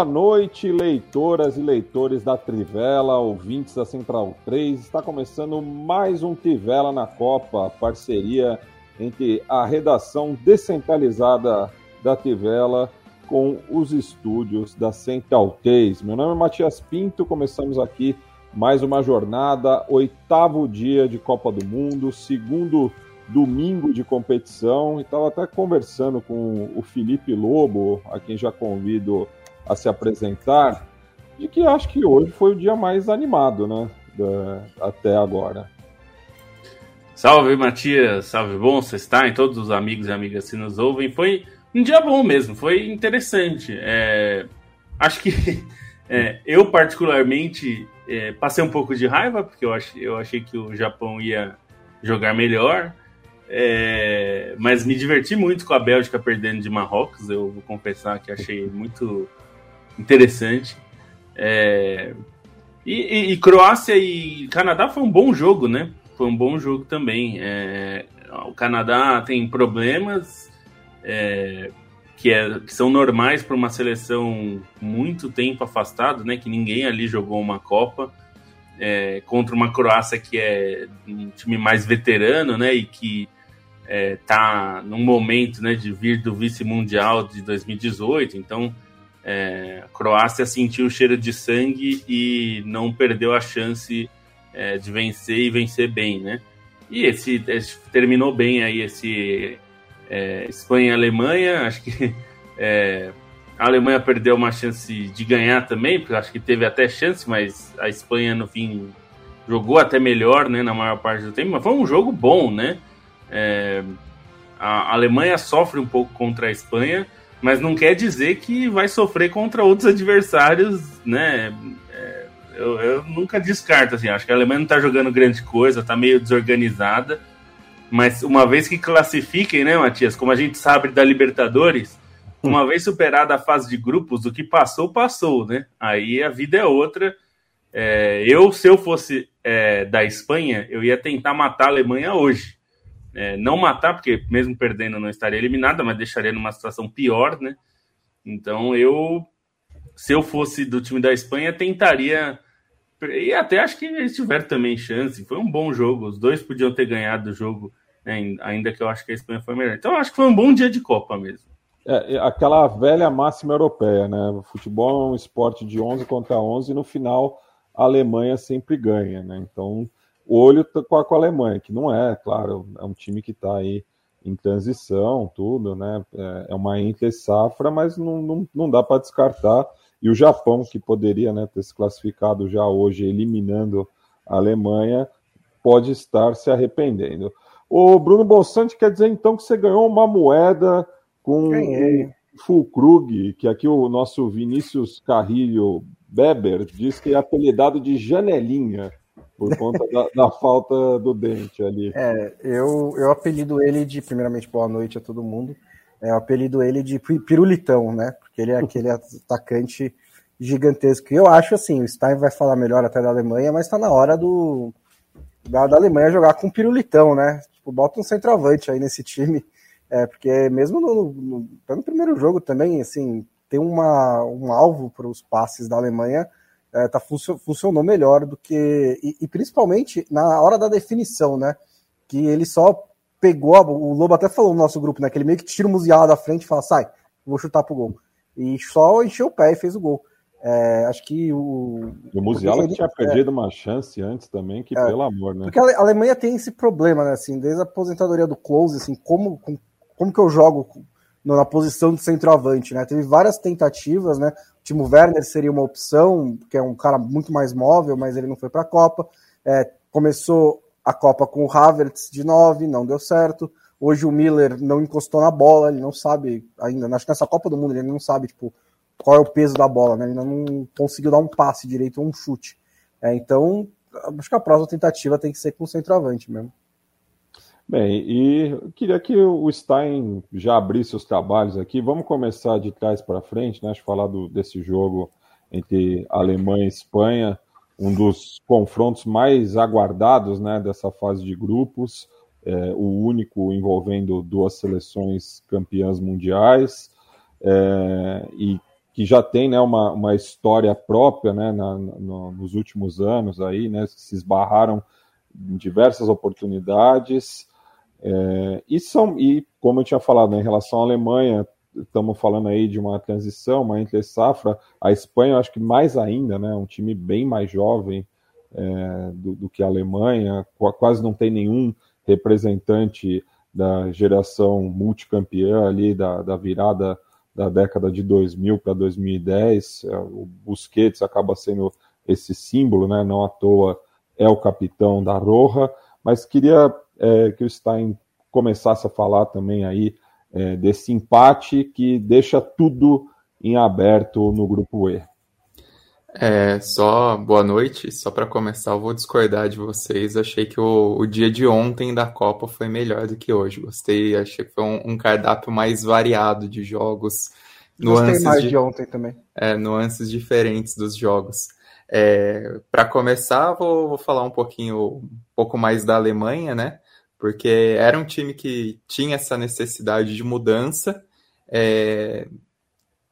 Boa noite, leitoras e leitores da Trivela, ouvintes da Central 3. Está começando mais um Trivela na Copa, parceria entre a redação descentralizada da Trivela com os estúdios da Central 3. Meu nome é Matias Pinto, começamos aqui mais uma jornada, oitavo dia de Copa do Mundo, segundo domingo de competição. Estava até conversando com o Felipe Lobo, a quem já convido a se apresentar, de que acho que hoje foi o dia mais animado, né? Da, até agora. Salve, Matias. Salve, bom você está e todos os amigos e amigas que nos ouvem. Foi um dia bom mesmo, foi interessante. É, acho que é, eu, particularmente, é, passei um pouco de raiva, porque eu, ach, eu achei que o Japão ia jogar melhor. É, mas me diverti muito com a Bélgica perdendo de Marrocos. Eu vou confessar que achei muito interessante. É... E, e, e, Croácia e Canadá foi um bom jogo, né? Foi um bom jogo também. É... O Canadá tem problemas é... que, é... que são normais para uma seleção muito tempo afastado, né? Que ninguém ali jogou uma Copa. É, contra uma Croácia que é um time mais veterano, né? E que é, num momento né, de vir do vice-mundial de 2018. Então, é, Croácia sentiu o cheiro de sangue e não perdeu a chance é, de vencer e vencer bem, né? E esse, esse terminou bem aí esse é, Espanha e Alemanha. Acho que é, a Alemanha perdeu uma chance de ganhar também, porque acho que teve até chance, mas a Espanha no fim jogou até melhor, né, na maior parte do tempo. Mas foi um jogo bom, né? É, a Alemanha sofre um pouco contra a Espanha mas não quer dizer que vai sofrer contra outros adversários, né? É, eu, eu, nunca descarto, assim, acho que a Alemanha não tá jogando grande coisa, tá meio desorganizada, mas uma vez que classifiquem, né, Matias, como a gente sabe da Libertadores, uma vez superada a fase de grupos, o que passou, passou, né? Aí a vida é outra. É, eu, se eu fosse é, da Espanha, eu ia tentar matar a Alemanha hoje é, não matar, porque mesmo perdendo não estaria eliminada, mas deixaria numa situação pior, né? Então eu, se eu fosse do time da Espanha, tentaria. E até acho que eles tiveram também chance. Foi um bom jogo. Os dois podiam ter ganhado o jogo, né? ainda que eu acho que a Espanha foi melhor. Então acho que foi um bom dia de Copa mesmo. É, aquela velha máxima europeia, né? Futebol é um esporte de 11 contra 11 e no final a Alemanha sempre ganha, né? Então olho com a, com a Alemanha, que não é, claro, é um time que está aí em transição, tudo, né? É, é uma entre safra, mas não, não, não dá para descartar. E o Japão, que poderia né, ter se classificado já hoje, eliminando a Alemanha, pode estar se arrependendo. O Bruno Bolsante quer dizer então que você ganhou uma moeda com o Fulkrug, que aqui o nosso Vinícius Carrilho Beber diz que é apelidado de Janelinha por conta da, da, falta do dente ali. É, eu, eu apelido ele de, primeiramente, boa noite a todo mundo. É, eu apelido ele de pirulitão, né? Porque ele é aquele atacante gigantesco. E eu acho assim, o Stein vai falar melhor até da Alemanha, mas tá na hora do da, da Alemanha jogar com pirulitão, né? Tipo, bota um centroavante aí nesse time. É, porque mesmo no, no, no primeiro jogo também, assim, tem uma, um alvo para os passes da Alemanha é, tá, funcionou melhor do que. E, e, principalmente na hora da definição, né? Que ele só pegou. O Lobo até falou no nosso grupo, né? Que ele meio que tira o Musiala da frente e fala, sai, vou chutar pro gol. E só encheu o pé e fez o gol. É, acho que o. O Musiala tinha é, perdido uma chance antes também, que é, pelo amor, né? Porque a Alemanha tem esse problema, né? Assim, desde a aposentadoria do Close, assim, como, como que eu jogo na posição de centroavante, né? Teve várias tentativas, né? O Timo Werner seria uma opção, que é um cara muito mais móvel, mas ele não foi para a Copa. É, começou a Copa com o Havertz de 9, não deu certo. Hoje o Miller não encostou na bola, ele não sabe ainda. Acho que nessa Copa do Mundo ele não sabe tipo, qual é o peso da bola, né? Ele não conseguiu dar um passe direito ou um chute. É, então, acho que a próxima tentativa tem que ser com o centroavante mesmo. Bem, e queria que o Stein já abrisse os trabalhos aqui. Vamos começar de trás para frente, né? Falar do, desse jogo entre Alemanha e Espanha, um dos confrontos mais aguardados né, dessa fase de grupos, é, o único envolvendo duas seleções campeãs mundiais, é, e que já tem né, uma, uma história própria né, na, no, nos últimos anos aí, né, se esbarraram em diversas oportunidades. É, e, são, e como eu tinha falado, né, em relação à Alemanha, estamos falando aí de uma transição, uma entre safra. A Espanha, eu acho que mais ainda, né, um time bem mais jovem é, do, do, que a Alemanha, quase não tem nenhum representante da geração multicampeã ali, da, da virada da década de 2000 para 2010. É, o Busquets acaba sendo esse símbolo, né, não à toa é o capitão da Roja, mas queria é, que o Stein começasse a falar também aí é, desse empate que deixa tudo em aberto no grupo E. É, só boa noite. Só para começar, eu vou discordar de vocês. Achei que o, o, dia de ontem da Copa foi melhor do que hoje. Gostei, achei que foi um, um cardápio mais variado de jogos. Nuances Gostei mais de, de ontem também. É, nuances diferentes dos jogos. É, para começar, vou, vou, falar um pouquinho, um pouco mais da Alemanha, né? Porque era um time que tinha essa necessidade de mudança, é,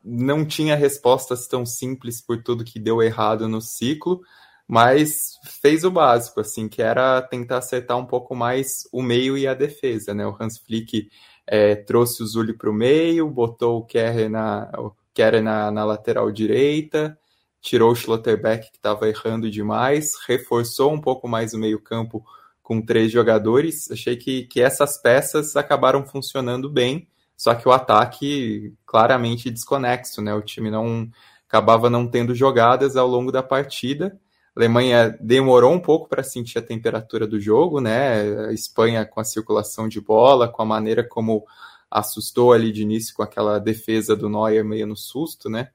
não tinha respostas tão simples por tudo que deu errado no ciclo, mas fez o básico, assim, que era tentar acertar um pouco mais o meio e a defesa, né? O Hans Flick é, trouxe o Zully para o meio, botou o Kerr na, o Kerr na, na lateral direita, tirou o Schlotterbeck, que estava errando demais, reforçou um pouco mais o meio-campo com três jogadores. Achei que, que essas peças acabaram funcionando bem, só que o ataque claramente desconexo, né? O time não acabava não tendo jogadas ao longo da partida. A Alemanha demorou um pouco para sentir a temperatura do jogo, né? A Espanha com a circulação de bola, com a maneira como assustou ali de início com aquela defesa do Neuer meio no susto, né?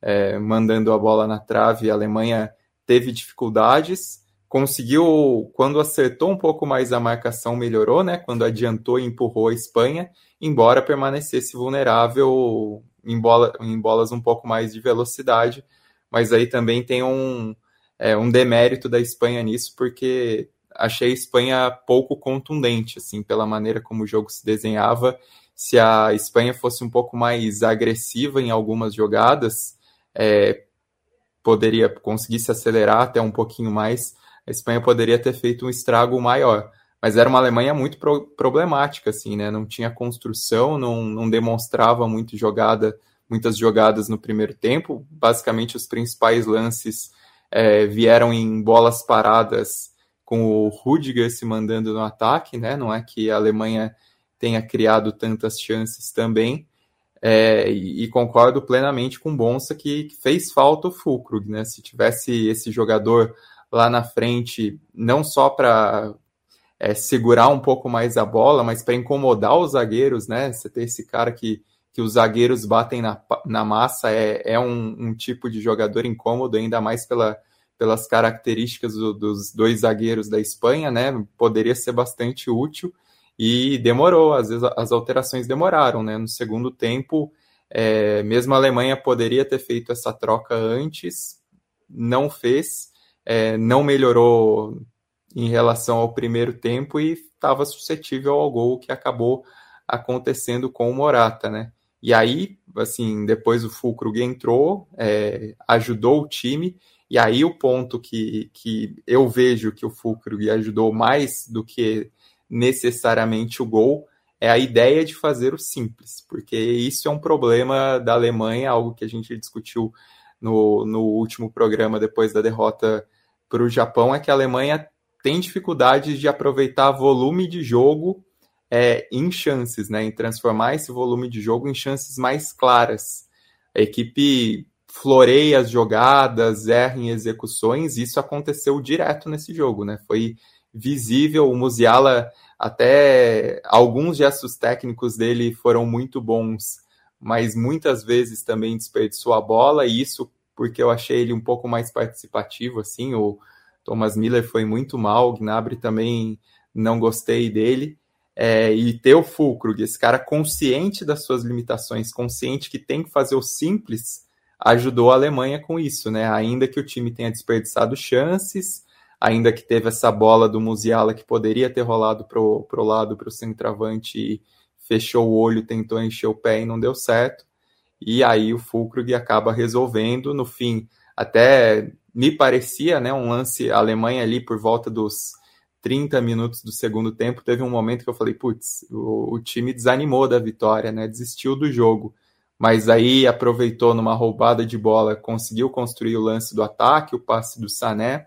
é, mandando a bola na trave. A Alemanha teve dificuldades, conseguiu, quando acertou um pouco mais a marcação, melhorou, né? Quando adiantou e empurrou a Espanha, embora permanecesse vulnerável em, bola, em bolas um pouco mais de velocidade. Mas aí também tem um, é, um demérito da Espanha nisso, porque achei a Espanha pouco contundente, assim, pela maneira como o jogo se desenhava. Se a Espanha fosse um pouco mais agressiva em algumas jogadas, é, poderia conseguir se acelerar até um pouquinho mais, a Espanha poderia ter feito um estrago maior. Mas era uma Alemanha muito pro problemática, assim, né? Não tinha construção, não, não demonstrava muito jogada, muitas jogadas no primeiro tempo. Basicamente, os principais lances é, vieram em bolas paradas com o Rudiger se mandando no ataque, né? Não é que a Alemanha tenha criado tantas chances também. É, e, e, concordo plenamente com o Bonsa que, fez falta o Fulkrug, né? Se tivesse esse jogador lá na frente, não só para é, segurar um pouco mais a bola, mas para incomodar os zagueiros, né? Você ter esse cara que, que os zagueiros batem na, na massa é, é um, um tipo de jogador incômodo, ainda mais pela, pelas características do, dos dois zagueiros da Espanha, né? Poderia ser bastante útil. E demorou, às vezes as alterações demoraram, né? No segundo tempo, é, mesmo a Alemanha poderia ter feito essa troca antes, não fez, é, não melhorou em relação ao primeiro tempo e estava suscetível ao gol que acabou acontecendo com o Morata, né? E aí, assim, depois o Fulkrug entrou, é, ajudou o time, e aí o ponto que, que eu vejo que o Fulkrug ajudou mais do que necessariamente o gol, é a ideia de fazer o simples, porque isso é um problema da Alemanha, algo que a gente discutiu no, no último programa depois da derrota para o Japão, é que a Alemanha tem dificuldades de aproveitar volume de jogo é, em chances, né, em transformar esse volume de jogo em chances mais claras. A equipe floreia as jogadas, erra em execuções, isso aconteceu direto nesse jogo, né? Foi visível. O Musiala, até alguns gestos técnicos dele foram muito bons, mas muitas vezes também desperdiçou a bola, e isso porque eu achei ele um pouco mais participativo, assim, o Thomas Miller foi muito mal, o Gnabry também não gostei dele, é, e ter o Fulkrug, esse cara consciente das suas limitações, consciente que tem que fazer o simples, ajudou a Alemanha com isso, né? Ainda que o time tenha desperdiçado chances, ainda que teve essa bola do Musiala que poderia ter rolado pro, pro lado, pro centroavante, e fechou o olho, tentou encher o pé e não deu certo. E aí o Fulkrug acaba resolvendo, no fim, até me parecia, né, um lance a Alemanha ali por volta dos 30 minutos do segundo tempo, teve um momento que eu falei, putz, o, o time desanimou da vitória, né, desistiu do jogo mas aí aproveitou numa roubada de bola, conseguiu construir o lance do ataque, o passe do Sané.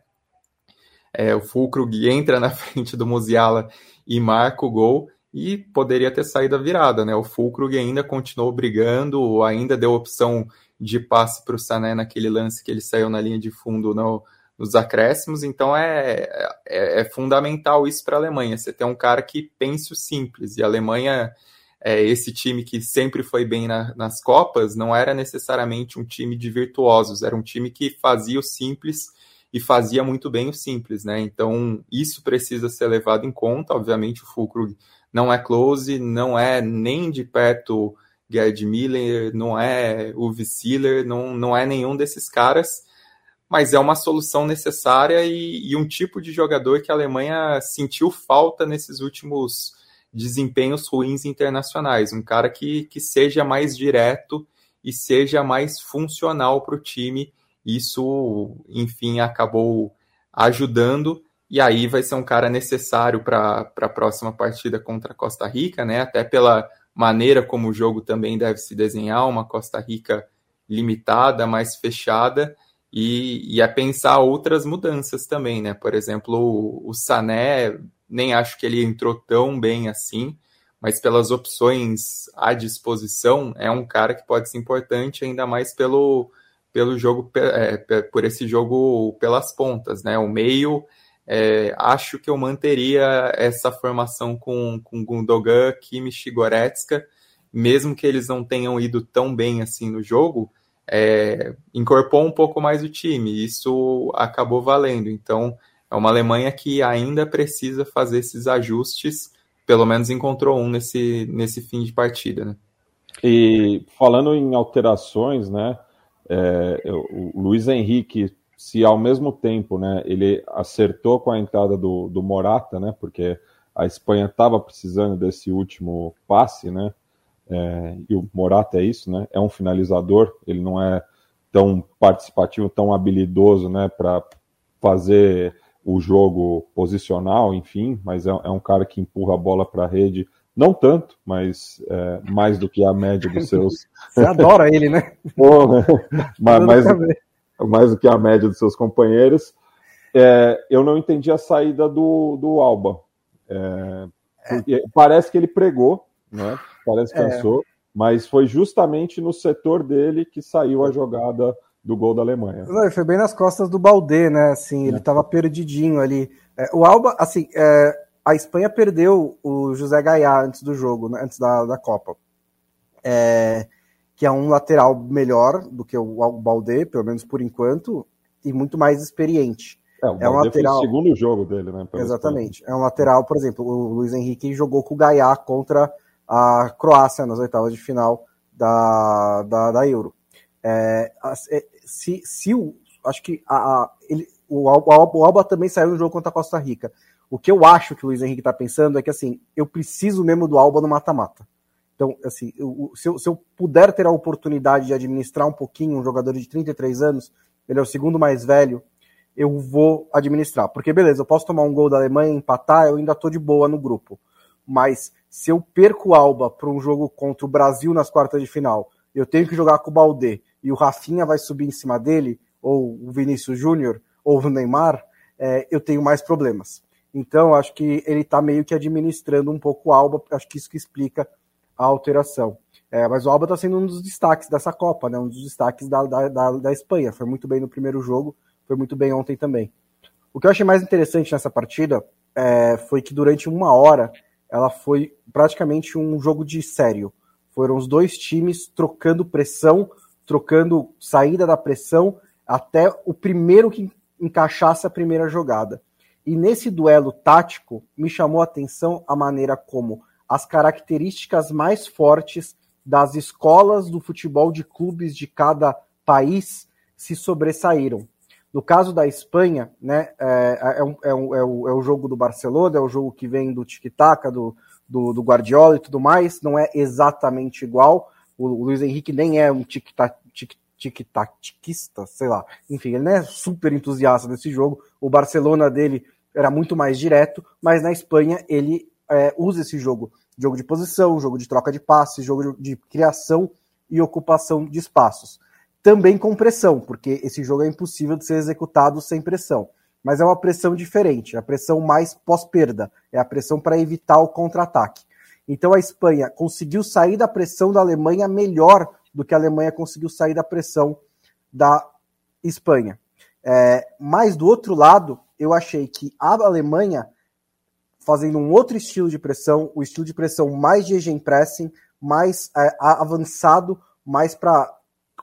É, o Fulkrug entra na frente do Musiala e marca o gol e poderia ter saído a virada, né? O Fulkrug ainda continuou brigando, ainda deu opção de passe para o Sané naquele lance que ele saiu na linha de fundo no, nos acréscimos, então é, é, é fundamental isso para a Alemanha, você ter um cara que pense o simples, e a Alemanha é, esse time que sempre foi bem na, nas Copas não era necessariamente um time de virtuosos, era um time que fazia o simples e fazia muito bem o simples, né? Então isso precisa ser levado em conta. Obviamente o Fulkrug não é close, não é nem de perto Gerd Miller, não é Uwe Seeler, não, não é nenhum desses caras, mas é uma solução necessária e, e um tipo de jogador que a Alemanha sentiu falta nesses últimos desempenhos ruins internacionais, um cara que, que seja mais direto e seja mais funcional para o time. Isso, enfim, acabou ajudando. E aí vai ser um cara necessário para a próxima partida contra a Costa Rica, né? Até pela maneira como o jogo também deve se desenhar, uma Costa Rica limitada, mais fechada, e, e a pensar outras mudanças também, né? Por exemplo, o, o Sané nem acho que ele entrou tão bem assim, mas pelas opções à disposição, é um cara que pode ser importante, ainda mais pelo, pelo jogo, é, por esse jogo pelas pontas, né? O meio, é, acho que eu manteria essa formação com, com Gundogan, Kimmich e Goretzka, mesmo que eles não tenham ido tão bem assim no jogo, é, incorporou um pouco mais o time, isso acabou valendo. Então, é uma Alemanha que ainda precisa fazer esses ajustes, pelo menos encontrou um nesse, nesse fim de partida, né? E falando em alterações, né? É, o Luiz Henrique, se ao mesmo tempo, né, ele acertou com a entrada do, do Morata, né? Porque a Espanha estava precisando desse último passe, né? É, e o Morata é isso, né? É um finalizador, ele não é tão participativo, tão habilidoso, né? Para fazer o jogo posicional, enfim, mas é, é um cara que empurra a bola para a rede, não tanto, mas é, mais do que a média dos seus. Você adora ele, né? Porra, mas, mais, mais do que a média dos seus companheiros. É, eu não entendi a saída do, do Alba. É, parece que ele pregou, né? Parece que é. cansou, mas foi justamente no setor dele que saiu a jogada do gol da Alemanha. Não, foi bem nas costas do Baldé, né? Assim, é. ele estava perdidinho ali. É, o Alba, assim, é, a Espanha perdeu o José Gaiá antes do jogo, né, antes da, da Copa. É, que é um lateral melhor do que o, o Baldé, pelo menos por enquanto, e muito mais experiente. É, o é um lateral... foi o segundo jogo dele, né? Exatamente. Espanha. É um lateral, por exemplo, o Luiz Henrique jogou com o Gaiá contra a Croácia nas oitavas de final da, da, da Euro. É, é, se, se o. Acho que a, a ele, o, Alba, o Alba também saiu no jogo contra a Costa Rica. O que eu acho que o Luiz Henrique está pensando é que assim, eu preciso mesmo do Alba no mata-mata. Então, assim, eu, se, eu, se, eu, puder ter a oportunidade de administrar um pouquinho um jogador de 33 anos, ele é o segundo mais velho, eu vou administrar. Porque, beleza, eu posso tomar um gol da Alemanha, empatar, eu ainda tô de boa no grupo. Mas se eu perco o Alba para um jogo contra o Brasil nas quartas de final, eu tenho que jogar com o Balde e o Rafinha vai subir em cima dele, ou o Vinícius Júnior, ou o Neymar, é, eu tenho mais problemas. Então, acho que ele está meio que administrando um pouco o Alba, acho que isso que explica a alteração. É, mas o Alba está sendo um dos destaques dessa Copa, né? um dos destaques da, da, da, da, Espanha. Foi muito bem no primeiro jogo, foi muito bem ontem também. O que eu achei mais interessante nessa partida é, foi que durante uma hora ela foi praticamente um jogo de sério Foram os dois times trocando pressão, trocando saída da pressão até o primeiro que encaixasse a primeira jogada. E nesse duelo tático, me chamou a atenção a maneira como as características mais fortes das escolas do futebol de clubes de cada país se sobressaíram. No caso da Espanha, né, é, é, é, é, o, é o jogo do Barcelona, é o jogo que vem do tic-tac, do, do, do, Guardiola e tudo mais, não é exatamente igual. O, o Luiz Henrique nem é um tic-tac, tic, tic-taquista, sei lá. Enfim, ele não é super entusiasta desse jogo. O Barcelona dele era muito mais direto, mas na Espanha ele é, usa esse jogo. Jogo de posição, jogo de troca de passes, jogo de, de criação e ocupação de espaços. Também com pressão, porque esse jogo é impossível de ser executado sem pressão. Mas é uma pressão diferente, a pressão mais pós-perda, é a pressão para evitar o contra-ataque. Então a Espanha conseguiu sair da pressão da Alemanha melhor do que a Alemanha conseguiu sair da pressão da Espanha. É, mas do outro lado, eu achei que a Alemanha, fazendo um outro estilo de pressão, o estilo de pressão mais de pressing, mais é, avançado, mais para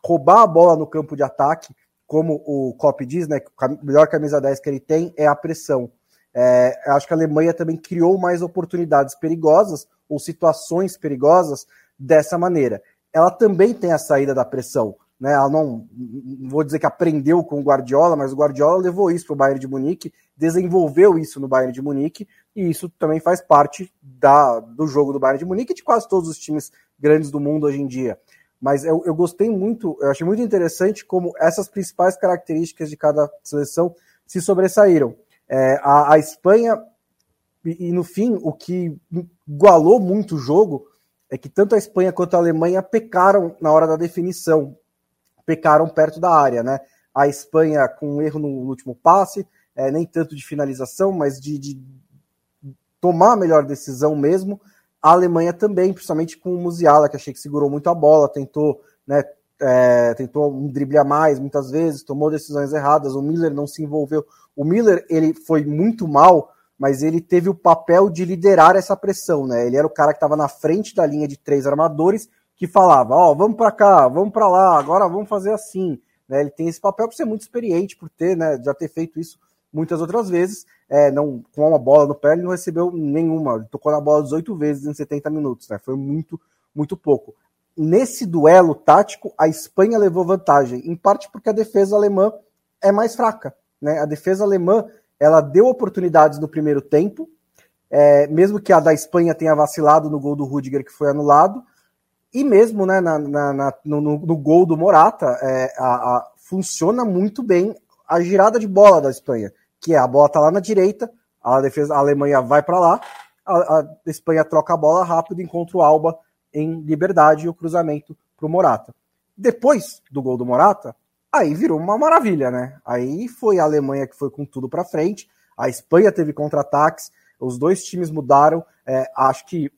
roubar a bola no campo de ataque, como o Klopp diz, né, a melhor camisa 10 que ele tem é a pressão. É, acho que a Alemanha também criou mais oportunidades perigosas ou situações perigosas dessa maneira ela também tem a saída da pressão. Né? Ela não, não vou dizer que aprendeu com o Guardiola, mas o Guardiola levou isso para o Bayern de Munique, desenvolveu isso no Bayern de Munique, e isso também faz parte da, do jogo do Bayern de Munique e de quase todos os times grandes do mundo hoje em dia. Mas eu, eu gostei muito, eu achei muito interessante como essas principais características de cada seleção se sobressaíram. É, a, a Espanha, e, e no fim, o que igualou muito o jogo é que tanto a Espanha quanto a Alemanha pecaram na hora da definição, pecaram perto da área, né? A Espanha com um erro no último passe, é, nem tanto de finalização, mas de, de, tomar a melhor decisão mesmo. A Alemanha também, principalmente com o Musiala, que achei que segurou muito a bola, tentou, né, é, tentou um drible a mais muitas vezes, tomou decisões erradas. O Miller não se envolveu. O Miller ele foi muito mal mas ele teve o papel de liderar essa pressão, né? Ele era o cara que estava na frente da linha de três armadores que falava, ó, oh, vamos para cá, vamos para lá, agora vamos fazer assim. Né? Ele tem esse papel por ser muito experiente, por ter, né, já ter feito isso muitas outras vezes, é, não com uma bola no pé ele não recebeu nenhuma, ele tocou na bola 18 vezes em 70 minutos, né? Foi muito, muito pouco. Nesse duelo tático, a Espanha levou vantagem, em parte porque a defesa alemã é mais fraca, né? A defesa alemã ela deu oportunidades no primeiro tempo, é, mesmo que a da Espanha tenha vacilado no gol do Rudiger, que foi anulado, e mesmo né, na, na, na no, no, gol do Morata, é, a, a, funciona muito bem a girada de bola da Espanha, que é a bola tá lá na direita, a defesa a Alemanha vai para lá, a, a, Espanha troca a bola rápido, encontra o Alba em liberdade e o cruzamento para o Morata. Depois do gol do Morata, Aí virou uma maravilha, né? Aí foi a Alemanha que foi com tudo para frente, a Espanha teve contra-ataques, os dois times mudaram. É, acho que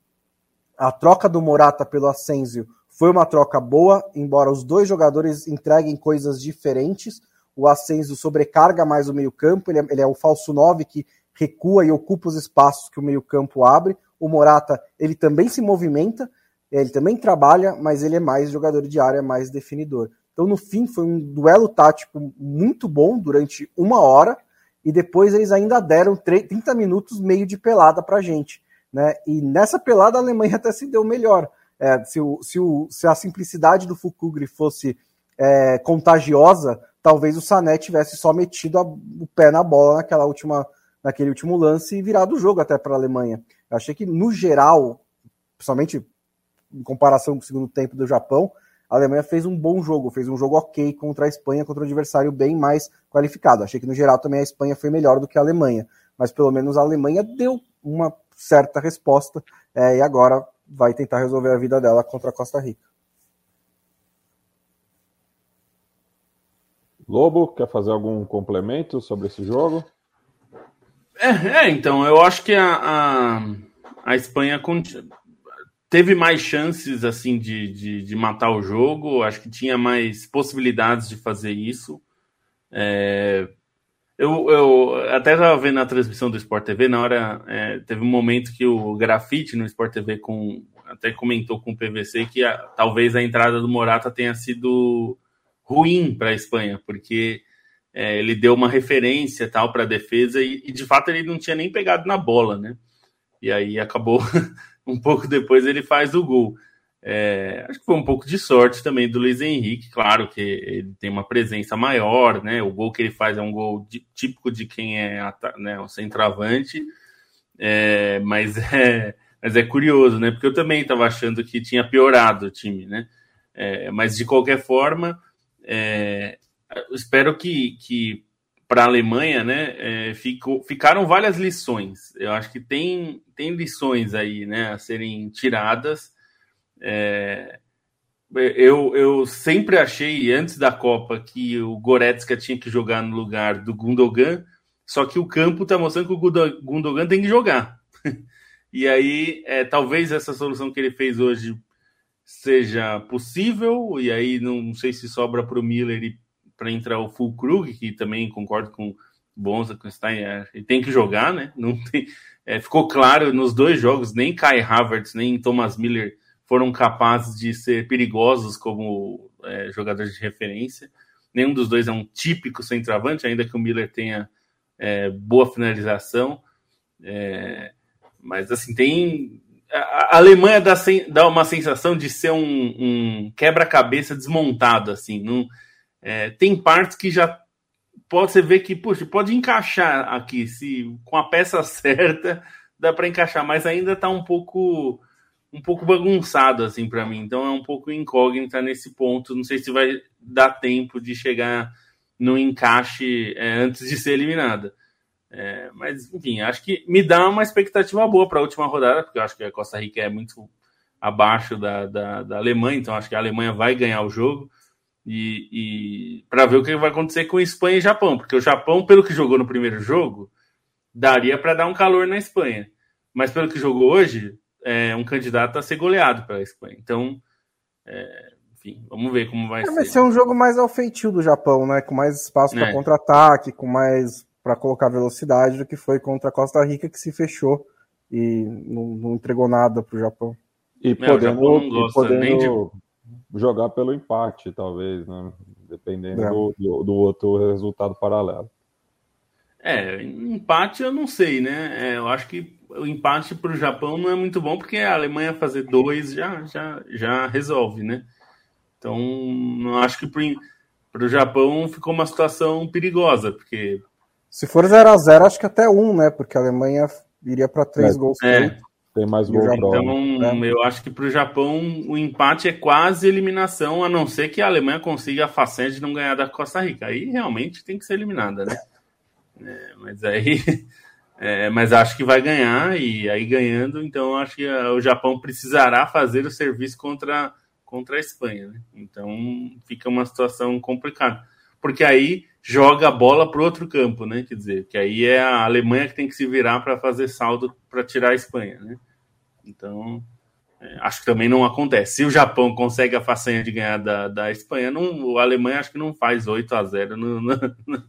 a troca do Morata pelo Asensio foi uma troca boa, embora os dois jogadores entreguem coisas diferentes. O Asensio sobrecarga mais o meio-campo, ele, é, ele é o falso 9 que recua e ocupa os espaços que o meio-campo abre. O Morata, ele também se movimenta, ele também trabalha, mas ele é mais jogador de área, mais definidor. Então, no fim, foi um duelo tático muito bom durante uma hora, e depois eles ainda deram 30 minutos meio de pelada para a gente. Né? E nessa pelada a Alemanha até se deu melhor. É, se, o, se, o, se, a simplicidade do Fukugri fosse é, contagiosa, talvez o Sané tivesse só metido a, o pé na bola naquela última, naquele último lance e virado o jogo até para a Alemanha. Eu achei que, no geral, principalmente em comparação com o segundo tempo do Japão, a Alemanha fez um bom jogo, fez um jogo ok contra a Espanha, contra um adversário bem mais qualificado. Achei que no geral também a Espanha foi melhor do que a Alemanha, mas pelo menos a Alemanha deu uma certa resposta é, e agora vai tentar resolver a vida dela contra a Costa Rica. Lobo, quer fazer algum complemento sobre esse jogo? É, é então, eu acho que a, a, a Espanha teve mais chances assim de, de, de, matar o jogo, acho que tinha mais possibilidades de fazer isso. É, eu, eu até estava vendo a transmissão do Sport TV, na hora é, teve um momento que o grafite no Sport TV com até comentou com o PVC que a, talvez a entrada do Morata tenha sido ruim para a Espanha, porque é, ele deu uma referência tal para a defesa e, e, de fato ele não tinha nem pegado na bola, né? E aí acabou um pouco depois ele faz o gol. É, acho que foi um pouco de sorte também do Luiz Henrique, claro que ele tem uma presença maior, né? O gol que ele faz é um gol de, típico de quem é né, o centroavante, é, mas, é, mas é curioso, né? Porque eu também estava achando que tinha piorado o time, né? É, mas de qualquer forma, é, espero que, que para a Alemanha, né, é, ficou, ficaram várias lições. Eu acho que tem, tem lições aí, né, a serem tiradas. É, eu, eu sempre achei, antes da Copa, que o Goretzka tinha que jogar no lugar do Gundogan, só que o campo está mostrando que o Gundogan tem que jogar. e aí, é, talvez essa solução que ele fez hoje seja possível, e aí não, não sei se sobra para o Miller para entrar o Full Krug, que também concordo com Bonza, com Stein, é, ele tem que jogar, né? Não tem, é, ficou claro nos dois jogos, nem Kai Havertz, nem Thomas Miller foram capazes de ser perigosos como é, jogadores de referência. Nenhum dos dois é um típico centroavante, ainda que o Miller tenha é, boa finalização. É, mas assim, tem. A Alemanha dá, dá uma sensação de ser um, um quebra-cabeça desmontado, assim. Não, é, tem partes que já pode você ver que, puxa, pode encaixar aqui, se com a peça certa dá para encaixar, mas ainda está um pouco um pouco bagunçado assim para mim. Então é um pouco incógnita nesse ponto. Não sei se vai dar tempo de chegar no encaixe é, antes de ser eliminada. É, mas, enfim, acho que me dá uma expectativa boa para a última rodada, porque eu acho que a Costa Rica é muito abaixo da, da, da Alemanha, então acho que a Alemanha vai ganhar o jogo e, e para ver o que vai acontecer com Espanha e Japão, porque o Japão, pelo que jogou no primeiro jogo, daria para dar um calor na Espanha, mas pelo que jogou hoje, é um candidato a ser goleado pela Espanha. Então, é, enfim, vamos ver como vai é, ser. Vai ser um jogo mais ao feitio do Japão, né? Com mais espaço para é. contra-ataque, com mais para colocar velocidade do que foi contra a Costa Rica, que se fechou e não, não entregou nada para o Japão. E podendo, e podendo de jogar pelo empate, talvez, né? Dependendo é. do, do, do, outro resultado paralelo. É, empate eu não sei, né? É, eu acho que o empate para o Japão não é muito bom, porque a Alemanha fazer dois já, já, já resolve, né? Então, não acho que para o Japão ficou uma situação perigosa, porque. Se for 0 a 0 acho que até um, né? Porque a Alemanha iria para três é, gols. É, tem mais gol Então, né? eu acho que para o Japão o empate é quase eliminação, a não ser que a Alemanha consiga a façanha de não ganhar da Costa Rica. Aí realmente tem que ser eliminada, né? É, mas aí. É, mas acho que vai ganhar, e aí ganhando, então acho que o Japão precisará fazer o serviço contra, contra a Espanha. Né? Então fica uma situação complicada. Porque aí joga a bola para o outro campo, né? Quer dizer, que aí é a Alemanha que tem que se virar para fazer saldo para tirar a Espanha, né? Então, é, acho que também não acontece. Se o Japão consegue a façanha de ganhar da, da Espanha, não, a Alemanha acho que não faz 8 a 0 no, no, no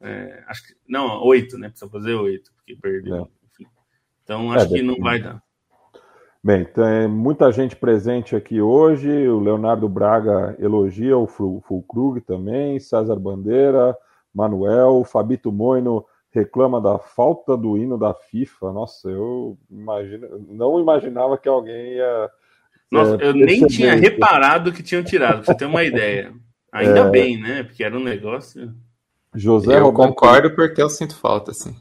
é, acho que, não, 8, né? Precisa fazer 8, porque perdeu. É. Então, acho é, que não vai dar. Bem, tem muita gente presente aqui hoje. O Leonardo Braga elogia o Fulkrug também, César Bandeira, Manuel, Fabito Moino reclama da falta do hino da FIFA. Nossa, eu imagino, não imaginava que alguém ia. Nossa, é, eu nem tinha isso. reparado que tinham tirado, pra você ter uma ideia. Ainda é... bem, né? Porque era um negócio. José eu Roberto... concordo porque eu sinto falta, assim.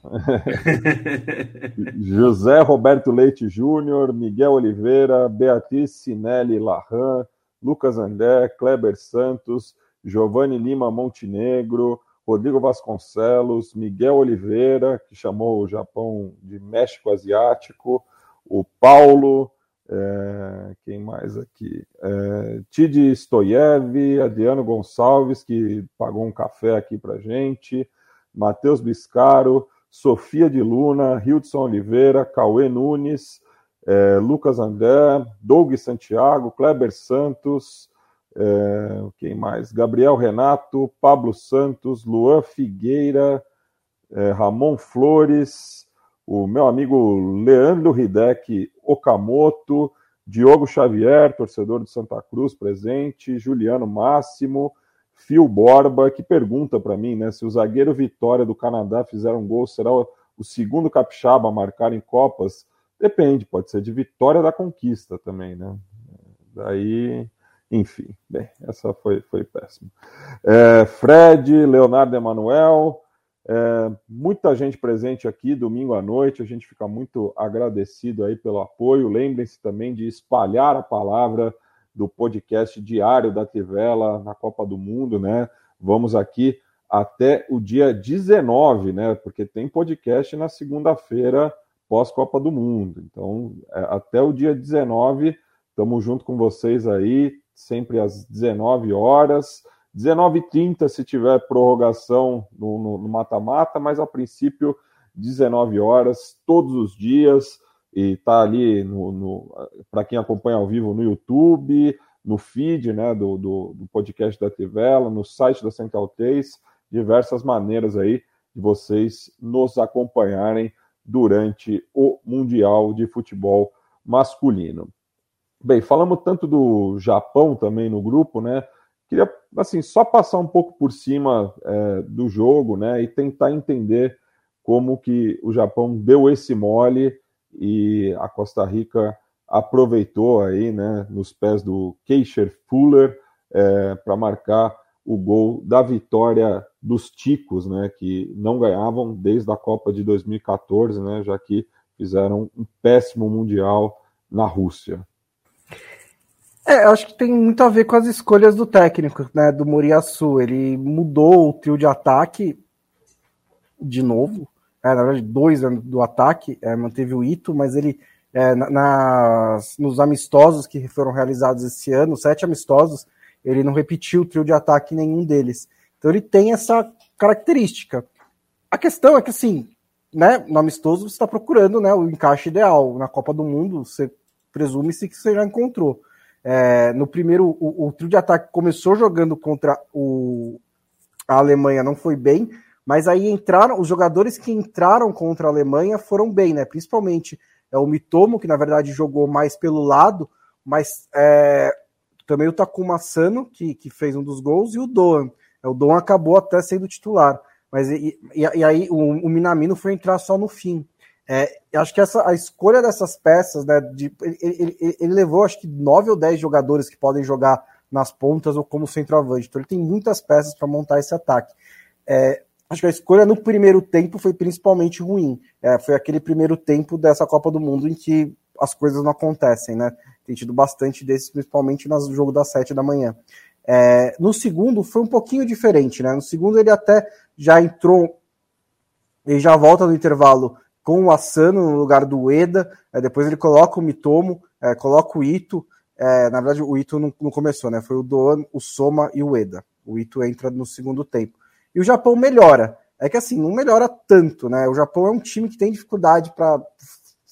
José Roberto Leite Júnior, Miguel Oliveira, Beatriz Sinelli Larran, Lucas André, Kleber Santos, Giovanni Lima Montenegro, Rodrigo Vasconcelos, Miguel Oliveira, que chamou o Japão de México Asiático, o Paulo, é, quem mais aqui? É, Tid Stoyev, Adriano Gonçalves, que pagou um café aqui para gente, Matheus Biscaro, Sofia de Luna, Hildson Oliveira, Cauê Nunes, é, Lucas André, Doug Santiago, Kleber Santos, é, quem mais? Gabriel Renato, Pablo Santos, Luan Figueira, é, Ramon Flores, o meu amigo Leandro Hideki Okamoto, Diogo Xavier, torcedor do Santa Cruz, presente, Juliano Máximo, Phil Borba, que pergunta para mim, né, se o zagueiro Vitória do Canadá fizer um gol, será o segundo capixaba a marcar em Copas? Depende, pode ser de Vitória da Conquista também, né? Daí, enfim, bem, essa foi, foi péssima. É, Fred, Leonardo Emanuel, é, muita gente presente aqui domingo à noite, a gente fica muito agradecido aí pelo apoio. Lembrem-se também de espalhar a palavra do podcast diário da Tivela na Copa do Mundo, né? Vamos aqui até o dia 19, né? Porque tem podcast na segunda-feira pós-Copa do Mundo. Então, é, até o dia 19, estamos junto com vocês aí, sempre às 19 horas. 19h30 se tiver prorrogação no mata-mata, mas a princípio 19 horas, todos os dias, e tá ali no, no para quem acompanha ao vivo no YouTube, no feed né, do, do, do podcast da Tivela, no site da Central 3, diversas maneiras aí de vocês nos acompanharem durante o Mundial de Futebol Masculino. Bem, falamos tanto do Japão também no grupo, né? Queria, assim, só passar um pouco por cima é, do jogo, né, e tentar entender como que o Japão deu esse mole e a Costa Rica aproveitou aí, né, nos pés do Keisher Fuller é, para marcar o gol da vitória dos Ticos, né, que não ganhavam desde a Copa de 2014, né, já que fizeram um péssimo mundial na Rússia. É, eu acho que tem muito a ver com as escolhas do técnico, né, do Moriaçu. Ele mudou o trio de ataque de novo. É, na verdade, dois do ataque, é, manteve o Ito, mas ele, é, nas, nos amistosos que foram realizados esse ano, sete amistosos, ele não repetiu o trio de ataque nenhum deles. Então ele tem essa característica. A questão é que, assim, né, no amistoso você está procurando né, o encaixe ideal. Na Copa do Mundo, você presume-se que você já encontrou. É, no primeiro, o, o, trio de ataque começou jogando contra o, a Alemanha, não foi bem, mas aí entraram, os jogadores que entraram contra a Alemanha foram bem, né? Principalmente é o Mitomo, que na verdade jogou mais pelo lado, mas é, também o Takuma Sano, que, que fez um dos gols, e o Doan. É, o Doan acabou até sendo titular. Mas e, e, e aí o, o Minamino foi entrar só no fim. É, acho que essa, a escolha dessas peças, né, de, ele, ele, ele, levou acho que nove ou dez jogadores que podem jogar nas pontas ou como centroavante. Então ele tem muitas peças para montar esse ataque. É, acho que a escolha no primeiro tempo foi principalmente ruim. É, foi aquele primeiro tempo dessa Copa do Mundo em que as coisas não acontecem, né? Tem tido bastante desses, principalmente no jogo das sete da manhã. É, no segundo foi um pouquinho diferente, né? No segundo ele até já entrou, ele já volta no intervalo com o Asano no lugar do Ueda, é, depois ele coloca o Mitomo, é, coloca o Ito, é, na verdade o Ito não, não, começou, né? Foi o Doan, o Soma e o Ueda. O Ito entra no segundo tempo. E o Japão melhora. É que assim, não melhora tanto, né? O Japão é um time que tem dificuldade para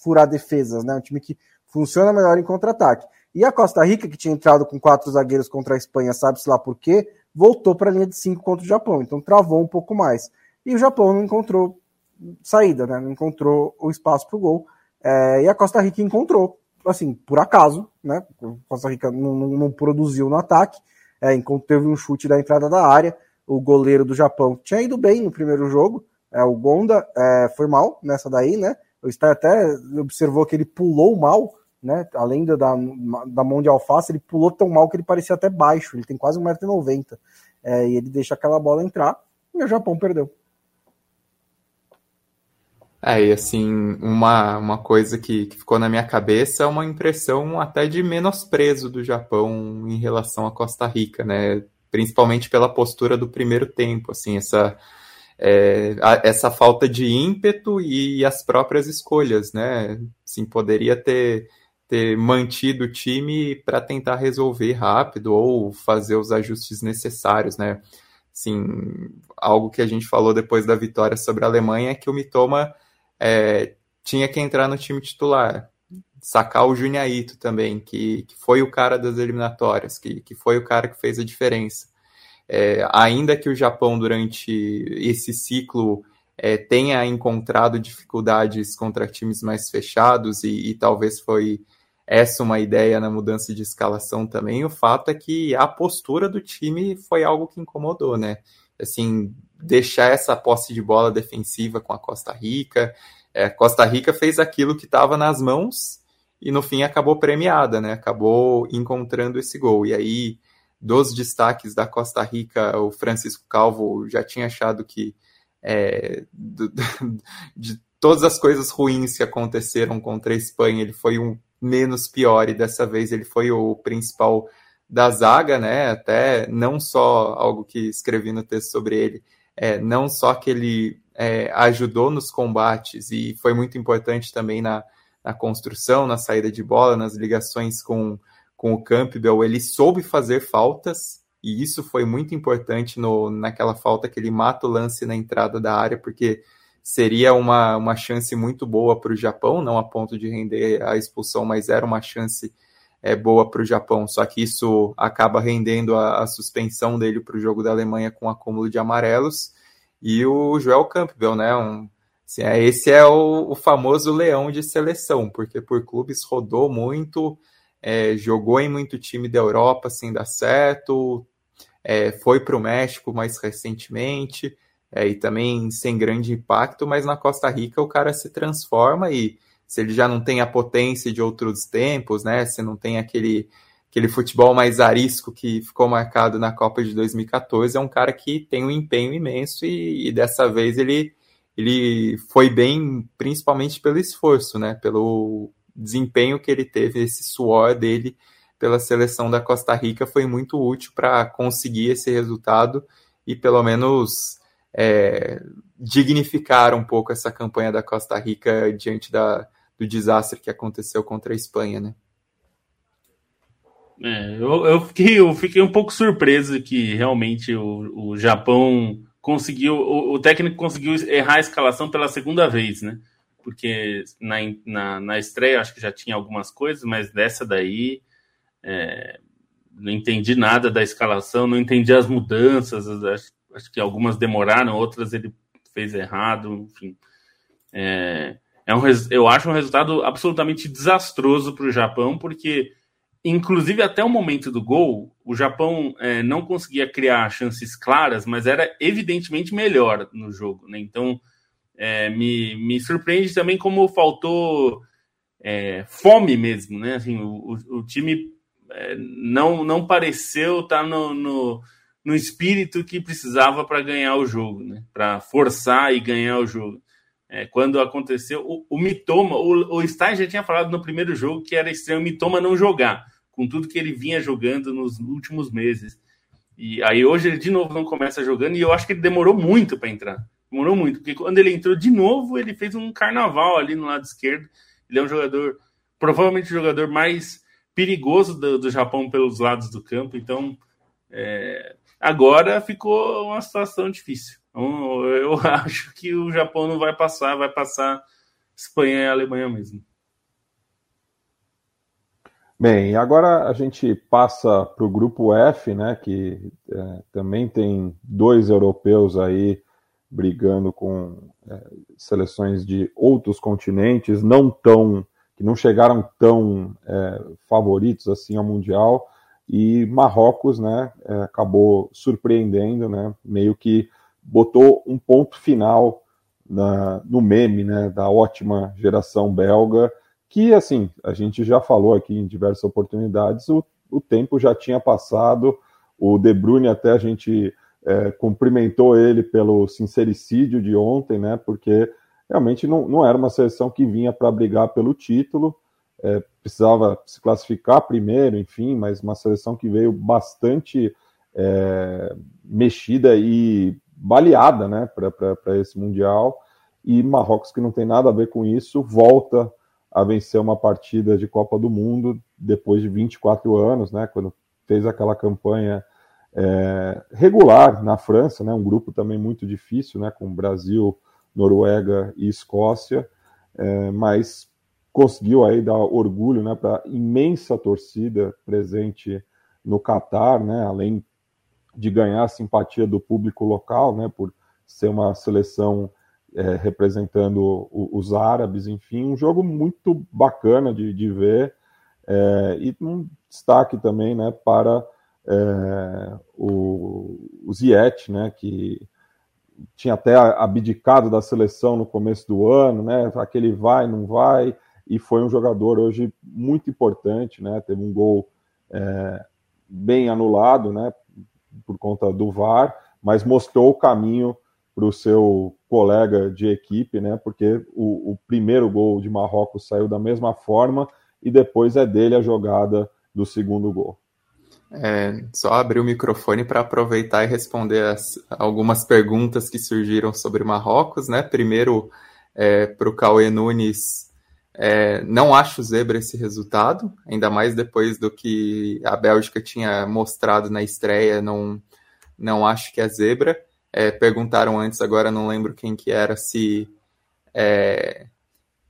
furar defesas, né? Um time que funciona melhor em contra-ataque. E a Costa Rica, que tinha entrado com quatro zagueiros contra a Espanha, sabe-se lá por quê, voltou para a linha de cinco contra o Japão. Então travou um pouco mais. E o Japão não encontrou saída, né? Não encontrou o espaço para o gol. É, e a Costa Rica encontrou, assim, por acaso, né? Costa Rica não, não, não produziu no ataque, é, teve um chute da entrada da área. O goleiro do Japão tinha ido bem no primeiro jogo, é, o Gonda é, foi mal nessa daí, né? O Star até observou que ele pulou mal, né? Além da, da mão de alface, ele pulou tão mal que ele parecia até baixo, ele tem quase 1,90m. É, e ele deixa aquela bola entrar e o Japão perdeu. É, e assim, uma, uma coisa que, que ficou na minha cabeça é uma impressão até de menosprezo do Japão em relação à Costa Rica, né? Principalmente pela postura do primeiro tempo, assim, essa, é, a, essa falta de ímpeto e as próprias escolhas, né? Assim, poderia ter, ter mantido o time para tentar resolver rápido ou fazer os ajustes necessários, né? Assim, algo que a gente falou depois da vitória sobre a Alemanha é que o Mitoma é, tinha que entrar no time titular. Sacar o Juniaito também, que, que foi o cara das eliminatórias, que, que foi o cara que fez a diferença. É, ainda que o Japão, durante esse ciclo, é, tenha encontrado dificuldades contra times mais fechados e, e talvez foi essa uma ideia na mudança de escalação também. O fato é que a postura do time foi algo que incomodou, né? Assim, deixar essa posse de bola defensiva com a Costa Rica. É, Costa Rica fez aquilo que estava nas mãos e no fim acabou premiada, né? Acabou encontrando esse gol. E aí, dos destaques da Costa Rica, o Francisco Calvo já tinha achado que é, do, de todas as coisas ruins que aconteceram contra a Espanha, ele foi um menos pior, e dessa vez ele foi o principal da zaga, né? Até não só algo que escrevi no texto sobre ele, é, não só que ele é, ajudou nos combates e foi muito importante também na, na construção, na saída de bola, nas ligações com, com o Campbell, ele soube fazer faltas, e isso foi muito importante no, naquela falta que ele mata o lance na entrada da área, porque seria uma, uma chance muito boa para o Japão, não a ponto de render a expulsão, mas era uma chance é, boa para o Japão. Só que isso acaba rendendo a, a suspensão dele para o jogo da Alemanha com acúmulo de amarelos. E o Joel Campbell, né? Um, assim, é, esse é o, o, famoso leão de seleção, porque por clubes rodou muito, é, jogou em muito time da Europa sem dar certo, é, foi para o México mais recentemente é, e também sem grande impacto, mas na Costa Rica o cara se transforma e se ele já não tem a potência de outros tempos, né? Se não tem aquele, aquele futebol mais arisco que ficou marcado na Copa de 2014, é um cara que tem um empenho imenso e, e dessa vez ele, ele foi bem, principalmente pelo esforço, né? Pelo desempenho que ele teve, esse suor dele pela seleção da Costa Rica foi muito útil para conseguir esse resultado e pelo menos é, dignificar um pouco essa campanha da Costa Rica diante da, do desastre que aconteceu contra a Espanha, né? É, eu, eu, fiquei, eu fiquei um pouco surpreso que realmente o, o Japão conseguiu, o, o, técnico conseguiu errar a escalação pela segunda vez, né? Porque na, na, na estreia acho que já tinha algumas coisas, mas dessa daí é, não entendi nada da escalação, não entendi as mudanças, acho, acho que algumas demoraram, outras ele fez errado, enfim. É, é um, eu acho um resultado absolutamente desastroso para o Japão, porque, inclusive, até o momento do gol, o Japão é, não conseguia criar chances claras, mas era evidentemente melhor no jogo. Né? Então, é, me, me surpreende também como faltou é, fome mesmo. Né? Assim, o, o, o time é, não, não pareceu estar tá no, no no espírito que precisava para ganhar o jogo, né? para forçar e ganhar o jogo. É, quando aconteceu, o, o Mitoma, o, o Stein já tinha falado no primeiro jogo que era estranho o Mitoma não jogar, com tudo que ele vinha jogando nos últimos meses. E aí hoje ele de novo não começa jogando, e eu acho que ele demorou muito para entrar. Demorou muito, porque quando ele entrou de novo, ele fez um carnaval ali no lado esquerdo. Ele é um jogador, provavelmente o jogador mais perigoso do, do Japão pelos lados do campo, então é, Agora ficou uma situação difícil. Então, eu acho que o Japão não vai passar, vai passar Espanha e Alemanha mesmo. Bem, agora a gente passa para o grupo F, né, que é, também tem dois europeus aí brigando com é, seleções de outros continentes, não tão que não chegaram tão é, favoritos assim ao mundial e Marrocos, né, é, acabou surpreendendo, né, meio que botou um ponto final na, no meme, né, da ótima geração belga, que, assim, a gente já falou aqui em diversas oportunidades, o, o tempo já tinha passado, o De Bruyne até a gente é, cumprimentou ele pelo sincericídio de ontem, né, porque realmente não, não era uma seleção que vinha para brigar pelo título, é, precisava se classificar primeiro, enfim, mas uma seleção que veio bastante é, mexida e baleada né, para esse Mundial. E Marrocos, que não tem nada a ver com isso, volta a vencer uma partida de Copa do Mundo depois de 24 anos, né, quando fez aquela campanha é, regular na França, né, um grupo também muito difícil, né, com Brasil, Noruega e Escócia, é, mas conseguiu aí dar orgulho né, para a imensa torcida presente no Catar, né, além de ganhar a simpatia do público local, né, por ser uma seleção é, representando o, os árabes, enfim, um jogo muito bacana de, de ver. É, e um destaque também né, para é, o, o Ziet, né, que tinha até abdicado da seleção no começo do ano, né, aquele vai, não vai, e foi um jogador hoje muito importante, né, teve um gol é, bem anulado, né, por conta do VAR, mas mostrou o caminho para o seu colega de equipe, né, porque o, o primeiro gol de Marrocos saiu da mesma forma e depois é dele a jogada do segundo gol. É, só abrir o microfone para aproveitar e responder as, algumas perguntas que surgiram sobre Marrocos, né? Primeiro, é, para o Cauê Nunes, é, não acho zebra esse resultado, ainda mais depois do que a Bélgica tinha mostrado na estreia, não, não acho que é zebra. É, perguntaram antes, agora não lembro quem que era, se é,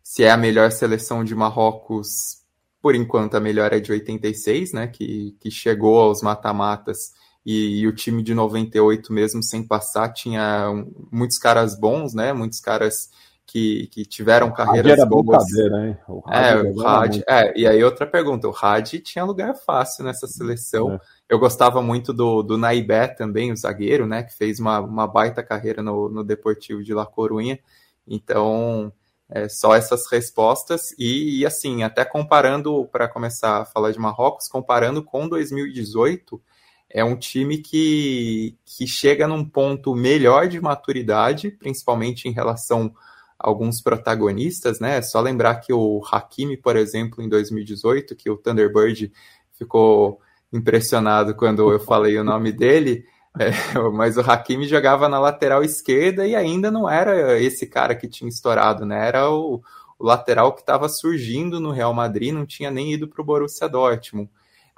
se é a melhor seleção de Marrocos por enquanto, a melhor é de 86, né? Que, que chegou aos mata-matas e, e, o time de 98, mesmo sem passar, tinha muitos caras bons, né? Muitos caras que, que tiveram carreiras era boas. Hein? O é, o Had, é, e aí outra pergunta, o Had tinha lugar fácil nessa seleção. É. Eu gostava muito do, do Naibé também, o zagueiro, né? Que fez uma, uma baita carreira no, no Deportivo de La Corunha. Então, é, só essas respostas e, e assim, até comparando, para começar a falar de Marrocos, comparando com 2018, é um time que, que chega num ponto melhor de maturidade, principalmente em relação alguns protagonistas, né? É só lembrar que o Hakimi, por exemplo, em 2018, que o Thunderbird ficou impressionado quando eu falei o nome dele, é, mas o Hakimi jogava na lateral esquerda e ainda não era esse cara que tinha estourado, né? Era o, o lateral que estava surgindo no Real Madrid, não tinha nem ido para o Borussia Dortmund.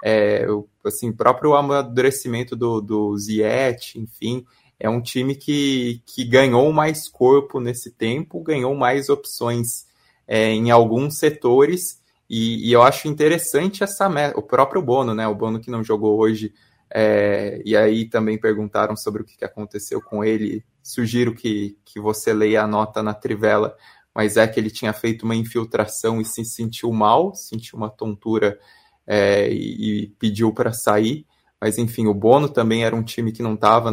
É, assim, próprio amadurecimento do, do Ziet, enfim, é um time que, que ganhou mais corpo nesse tempo, ganhou mais opções é, em alguns setores, e, e, eu acho interessante essa o próprio Bono, né? O Bono que não jogou hoje é, e aí também perguntaram sobre o que aconteceu com ele. Sugiro que, que você leia a nota na Trivela, mas é que ele tinha feito uma infiltração e se sentiu mal, sentiu uma tontura é, e, e, pediu para sair. Mas enfim, o Bono também era um time que não estava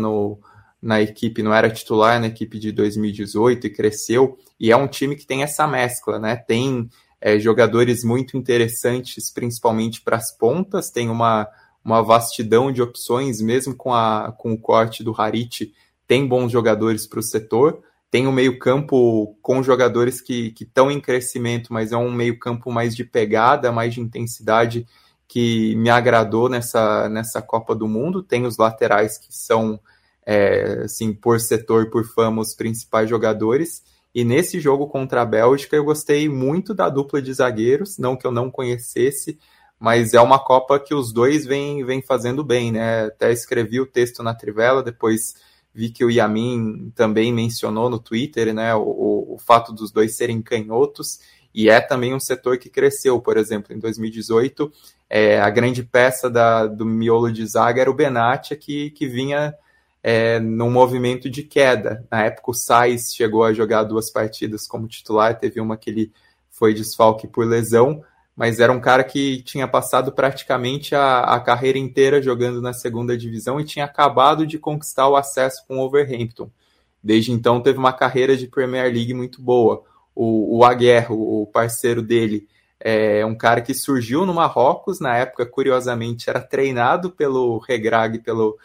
na equipe, não era titular na equipe de 2018 e cresceu. E é um time que tem essa mescla, né? Tem é, jogadores muito interessantes, principalmente para as pontas, tem uma uma vastidão de opções, mesmo com, a, com o corte do Harit, tem bons jogadores para o setor. Tem um meio-campo com jogadores que estão em crescimento, mas é um meio-campo mais de pegada, mais de intensidade, que me agradou nessa, nessa Copa do Mundo. Tem os laterais que são, é, assim, por setor, por fama, os principais jogadores. E nesse jogo contra a Bélgica, eu gostei muito da dupla de zagueiros, não que eu não conhecesse, mas é uma Copa que os dois vêm vem fazendo bem, né? Até escrevi o texto na Trivela, depois vi que o Yamin também mencionou no Twitter, né? O, o fato dos dois serem canhotos, e é também um setor que cresceu, por exemplo, em 2018, é, a grande peça da, do miolo de zaga era o Benatia, que, que vinha é, num movimento de queda. Na época, o Sainz chegou a jogar duas partidas como titular, teve uma que ele foi desfalque por lesão, mas era um cara que tinha passado praticamente a, a carreira inteira jogando na segunda divisão e tinha acabado de conquistar o acesso com o Overhampton. Desde então teve uma carreira de Premier League muito boa. O, o Aguerro, o parceiro dele, é um cara que surgiu no Marrocos, na época, curiosamente, era treinado pelo Regrag, pelo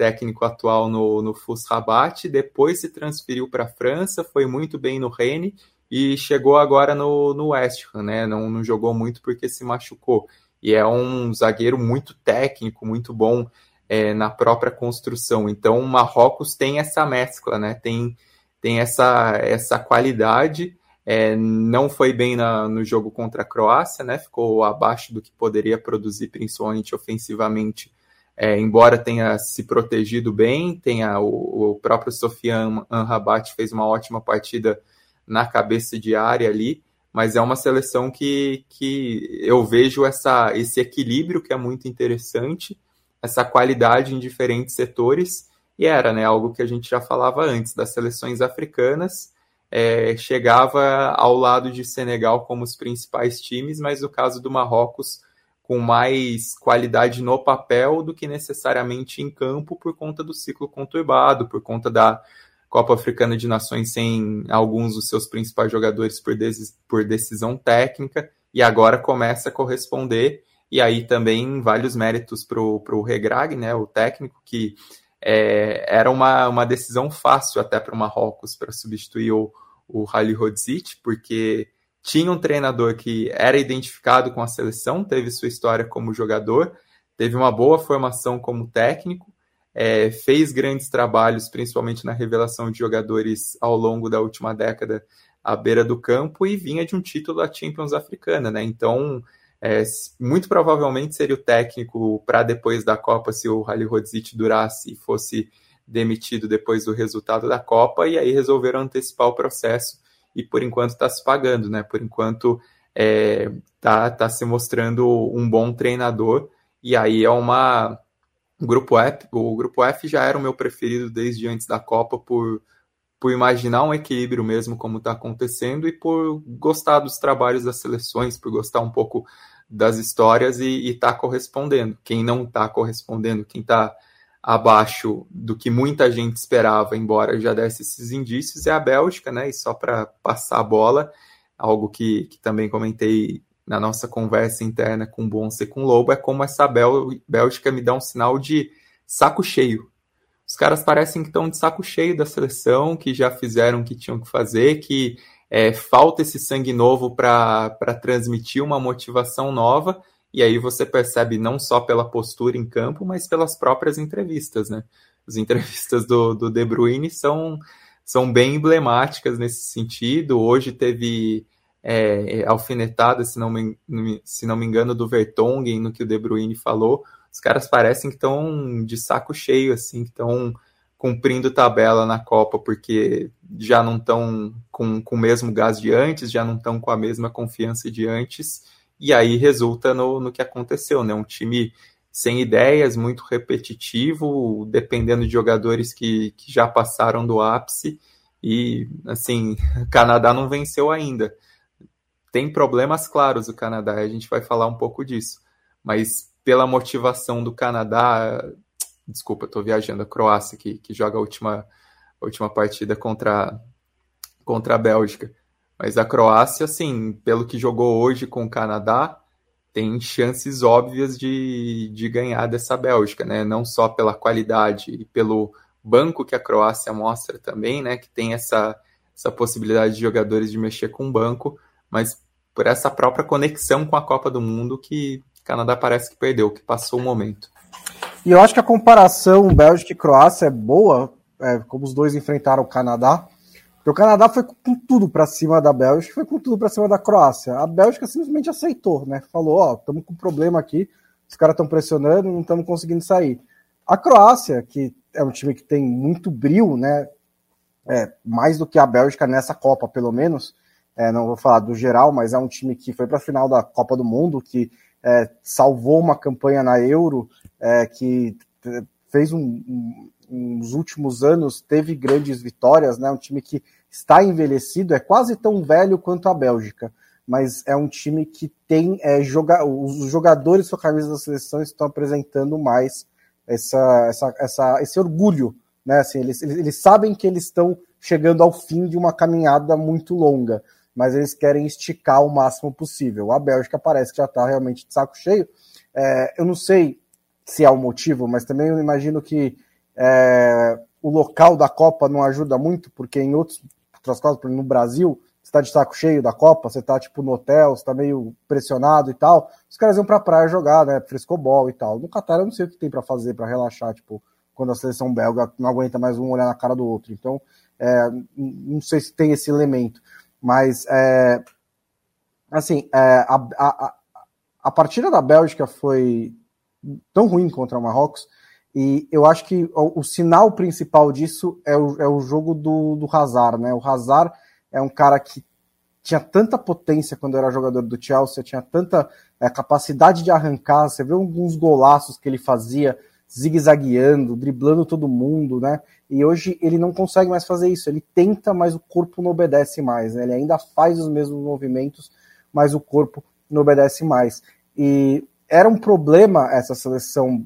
técnico atual no, no FUS Rabat, depois se transferiu para a França, foi muito bem no Rennes e chegou agora no, no West Ham, né? Não, não jogou muito porque se machucou. E é um zagueiro muito técnico, muito bom é, na própria construção. Então, o Marrocos tem essa mescla, né? Tem, tem essa, essa qualidade. É, não foi bem na, no jogo contra a Croácia, né? Ficou abaixo do que poderia produzir, principalmente ofensivamente. É, embora tenha se protegido bem, tenha o, o próprio Sofiane Anrabat fez uma ótima partida na cabeça de área ali, mas é uma seleção que, que eu vejo essa, esse equilíbrio que é muito interessante, essa qualidade em diferentes setores, e era né, algo que a gente já falava antes, das seleções africanas, é, chegava ao lado de Senegal como os principais times, mas no caso do Marrocos, com mais qualidade no papel do que necessariamente em campo por conta do ciclo conturbado, por conta da Copa Africana de Nações sem alguns dos seus principais jogadores por, por decisão técnica, e agora começa a corresponder, e aí também vários méritos para o Regrag, né, o técnico, que é, era uma, uma decisão fácil até para o Marrocos para substituir o, o Hali Hodzic, porque tinha um treinador que era identificado com a seleção, teve sua história como jogador, teve uma boa formação como técnico, é, fez grandes trabalhos, principalmente na revelação de jogadores ao longo da última década à beira do campo e vinha de um título da Champions Africana, né? Então, é, muito provavelmente seria o técnico para depois da Copa se o Rally Rodzic durasse e fosse demitido depois do resultado da Copa, e aí resolveram antecipar o processo e por enquanto está se pagando, né? Por enquanto é, tá, tá se mostrando um bom treinador e aí é uma o grupo F, o grupo F já era o meu preferido desde antes da Copa por por imaginar um equilíbrio mesmo como está acontecendo e por gostar dos trabalhos das seleções, por gostar um pouco das histórias e estar tá correspondendo. Quem não está correspondendo, quem está abaixo do que muita gente esperava, embora já desse esses indícios, é a Bélgica, né? E só para passar a bola, algo que, que também comentei na nossa conversa interna com o Bonse e com Lobo, é como essa Bélgica me dá um sinal de saco cheio. Os caras parecem que estão de saco cheio da seleção, que já fizeram o que tinham que fazer, que é, falta esse sangue novo para transmitir uma motivação nova e aí você percebe não só pela postura em campo, mas pelas próprias entrevistas, né? As entrevistas do, do De Bruyne são, são bem emblemáticas nesse sentido. Hoje teve é, alfinetada, se não, me, se não me engano, do Vertonghen no que o De Bruyne falou. Os caras parecem que estão de saco cheio, assim, que estão cumprindo tabela na Copa, porque já não estão com, com o mesmo gás de antes, já não estão com a mesma confiança de antes e aí resulta no, no que aconteceu, né? Um time sem ideias, muito repetitivo, dependendo de jogadores que, que já passaram do ápice, e assim, Canadá não venceu ainda. Tem problemas claros o Canadá, a gente vai falar um pouco disso, mas pela motivação do Canadá, desculpa, estou viajando, a Croácia, que, que joga a última, a última partida contra, contra a Bélgica. Mas a Croácia, assim, pelo que jogou hoje com o Canadá, tem chances óbvias de, de ganhar dessa Bélgica, né? Não só pela qualidade e pelo banco que a Croácia mostra também, né? Que tem essa, essa possibilidade de jogadores de mexer com o banco, mas por essa própria conexão com a Copa do Mundo que o Canadá parece que perdeu, que passou o momento. E eu acho que a comparação Bélgica e Croácia é boa, é, como os dois enfrentaram o Canadá, porque o Canadá foi com tudo para cima da Bélgica, foi com tudo para cima da Croácia. A Bélgica simplesmente aceitou, né? Falou, ó, oh, estamos com problema aqui, os caras estão pressionando, não estamos conseguindo sair. A Croácia, que é um time que tem muito brilho, né? É, mais do que a Bélgica nessa Copa, pelo menos. É, não vou falar do geral, mas é um time que foi para a final da Copa do Mundo, que é, salvou uma campanha na Euro, é, que fez um, um nos últimos anos teve grandes vitórias, né? Um time que está envelhecido, é quase tão velho quanto a Bélgica, mas é um time que tem é, joga os jogadores com a camisa da seleção estão apresentando mais essa, essa, essa, esse orgulho, né? Assim, eles, eles, eles sabem que eles estão chegando ao fim de uma caminhada muito longa, mas eles querem esticar o máximo possível. A Bélgica parece que já está realmente de saco cheio. É, eu não sei se é o motivo, mas também eu imagino que é, o local da Copa não ajuda muito, porque em outros, outras coisas, no Brasil, você tá de saco cheio da Copa, você tá tipo no hotel, você tá meio pressionado e tal. Os caras iam pra praia jogar, né? Frescobol e tal. No Catar eu não sei o que tem para fazer para relaxar, tipo, quando a seleção belga não aguenta mais um olhar na cara do outro. Então, é, não sei se tem esse elemento. Mas, é, assim, é, a, a, a partida da Bélgica foi tão ruim contra o Marrocos e eu acho que o, o sinal principal disso é o, é o jogo do, do Hazard, né? O Hazard é um cara que tinha tanta potência quando era jogador do Chelsea, tinha tanta é, capacidade de arrancar. Você vê alguns golaços que ele fazia, zigue-zagueando, driblando todo mundo, né? E hoje ele não consegue mais fazer isso. Ele tenta, mas o corpo não obedece mais. Né? Ele ainda faz os mesmos movimentos, mas o corpo não obedece mais. E era um problema essa seleção,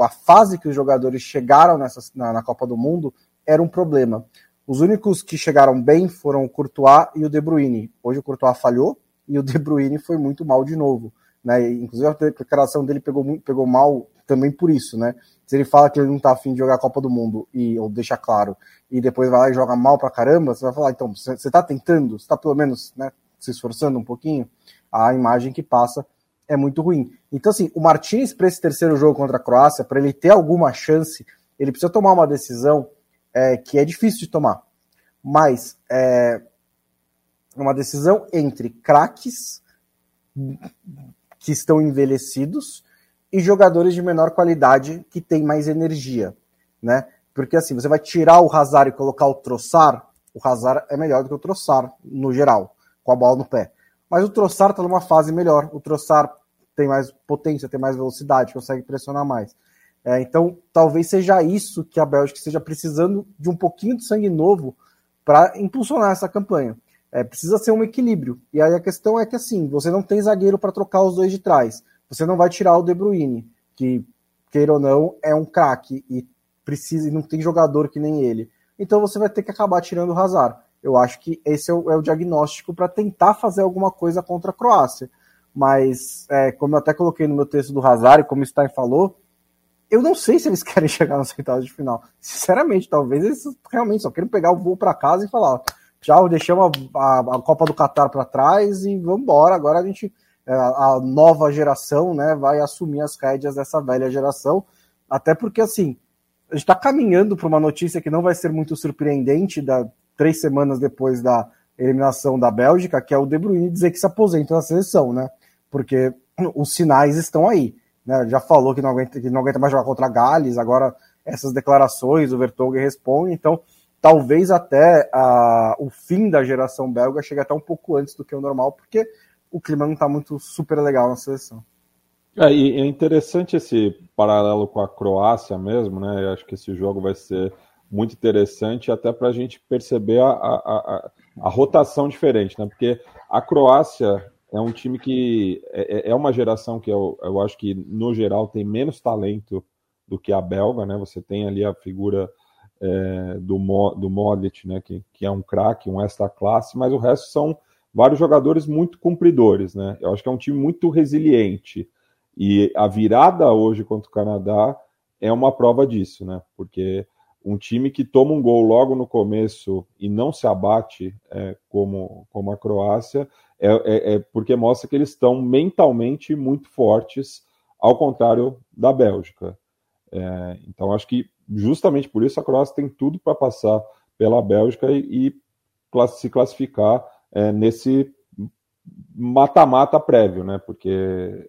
a fase que os jogadores chegaram nessa, na, na Copa do Mundo era um problema. Os únicos que chegaram bem foram o Courtois e o De Bruyne. Hoje o Courtois falhou e o De Bruyne foi muito mal de novo. Né? Inclusive a declaração dele pegou, pegou mal também por isso, né? Se ele fala que ele não tá afim de jogar a Copa do Mundo, e, ou deixa claro, e depois vai lá e joga mal pra caramba, você vai falar, então, você tá tentando, você tá pelo menos né, se esforçando um pouquinho, a imagem que passa é muito ruim. Então, assim, o Martins, para esse terceiro jogo contra a Croácia, para ele ter alguma chance, ele precisa tomar uma decisão é, que é difícil de tomar. Mas é uma decisão entre craques que estão envelhecidos e jogadores de menor qualidade que têm mais energia, né? Porque assim, você vai tirar o Hazard e colocar o Troçar, o Hazard é melhor do que o Troçar no geral, com a bola no pé. Mas o Troçar está numa fase melhor. O Troçar tem mais potência, tem mais velocidade, consegue pressionar mais. É, então, talvez seja isso que a Bélgica esteja precisando de um pouquinho de sangue novo para impulsionar essa campanha. É, precisa ser um equilíbrio. E aí a questão é que assim, você não tem zagueiro para trocar os dois de trás. Você não vai tirar o De Bruyne, que, queira ou não, é um craque e precisa e não tem jogador que nem ele. Então você vai ter que acabar tirando o Hazard. Eu acho que esse é o, é o diagnóstico para tentar fazer alguma coisa contra a Croácia. Mas, é, como eu até coloquei no meu texto do Hazard, como o Stein falou, eu não sei se eles querem chegar nas oitavas de final. Sinceramente, talvez eles realmente só queiram pegar o voo para casa e falar: já deixamos a, a, a Copa do Catar para trás e vamos embora. Agora a gente, é, a, a nova geração, né, vai assumir as rédeas dessa velha geração. Até porque, assim, a gente está caminhando para uma notícia que não vai ser muito surpreendente, da, três semanas depois da eliminação da Bélgica, que é o De Bruyne dizer que se aposenta na seleção, né? Porque os sinais estão aí. Né? Já falou que não, aguenta, que não aguenta mais jogar contra Gales, agora essas declarações, o Vertonghen responde, então talvez até a, o fim da geração belga chegue até um pouco antes do que o normal, porque o clima não está muito super legal na seleção. É, e é interessante esse paralelo com a Croácia mesmo, né? Eu acho que esse jogo vai ser muito interessante até para a gente perceber a, a, a, a, rotação diferente, né? Porque a Croácia é um time que é, é, é uma geração que eu, eu acho que no geral tem menos talento do que a belga, né? Você tem ali a figura é, do, do Modric, né? Que, que é um craque, um extra classe, mas o resto são vários jogadores muito cumpridores, né? Eu acho que é um time muito resiliente e a virada hoje contra o Canadá é uma prova disso, né? Porque um time que toma um gol logo no começo e não se abate é, como, como a Croácia, é, é, é, porque mostra que eles estão mentalmente muito fortes, ao contrário da Bélgica. É, então, acho que justamente por isso a Croácia tem tudo para passar pela Bélgica e, e se classificar é, nesse mata-mata prévio, né? Porque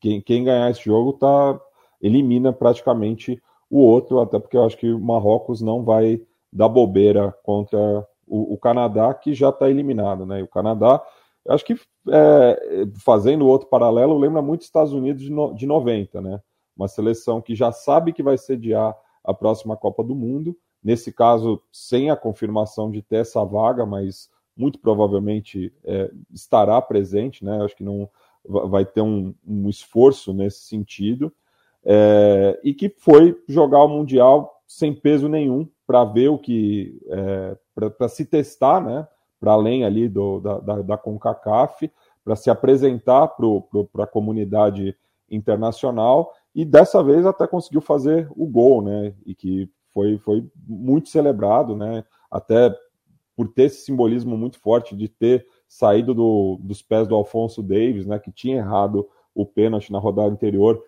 quem, quem ganhar esse jogo tá, elimina praticamente o outro, até porque eu acho que o Marrocos não vai dar bobeira contra o, o Canadá, que já está eliminado, né? E o Canadá, eu acho que é, fazendo outro paralelo, lembra muito Estados Unidos de, no, de 90, né? Uma seleção que já sabe que vai sediar a próxima Copa do Mundo, nesse caso, sem a confirmação de ter essa vaga, mas muito provavelmente é, estará presente, né? Acho que não vai ter um, um esforço nesse sentido é, e que foi jogar o Mundial sem peso nenhum para ver o que. É, para se testar, né? Para além ali do, da, da, da CONCACAF, para se apresentar para a comunidade internacional e dessa vez até conseguiu fazer o gol, né? E que foi, foi muito celebrado, né? Até por ter esse simbolismo muito forte de ter saído do, dos pés do Alfonso Davis, né? Que tinha errado o pênalti na rodada anterior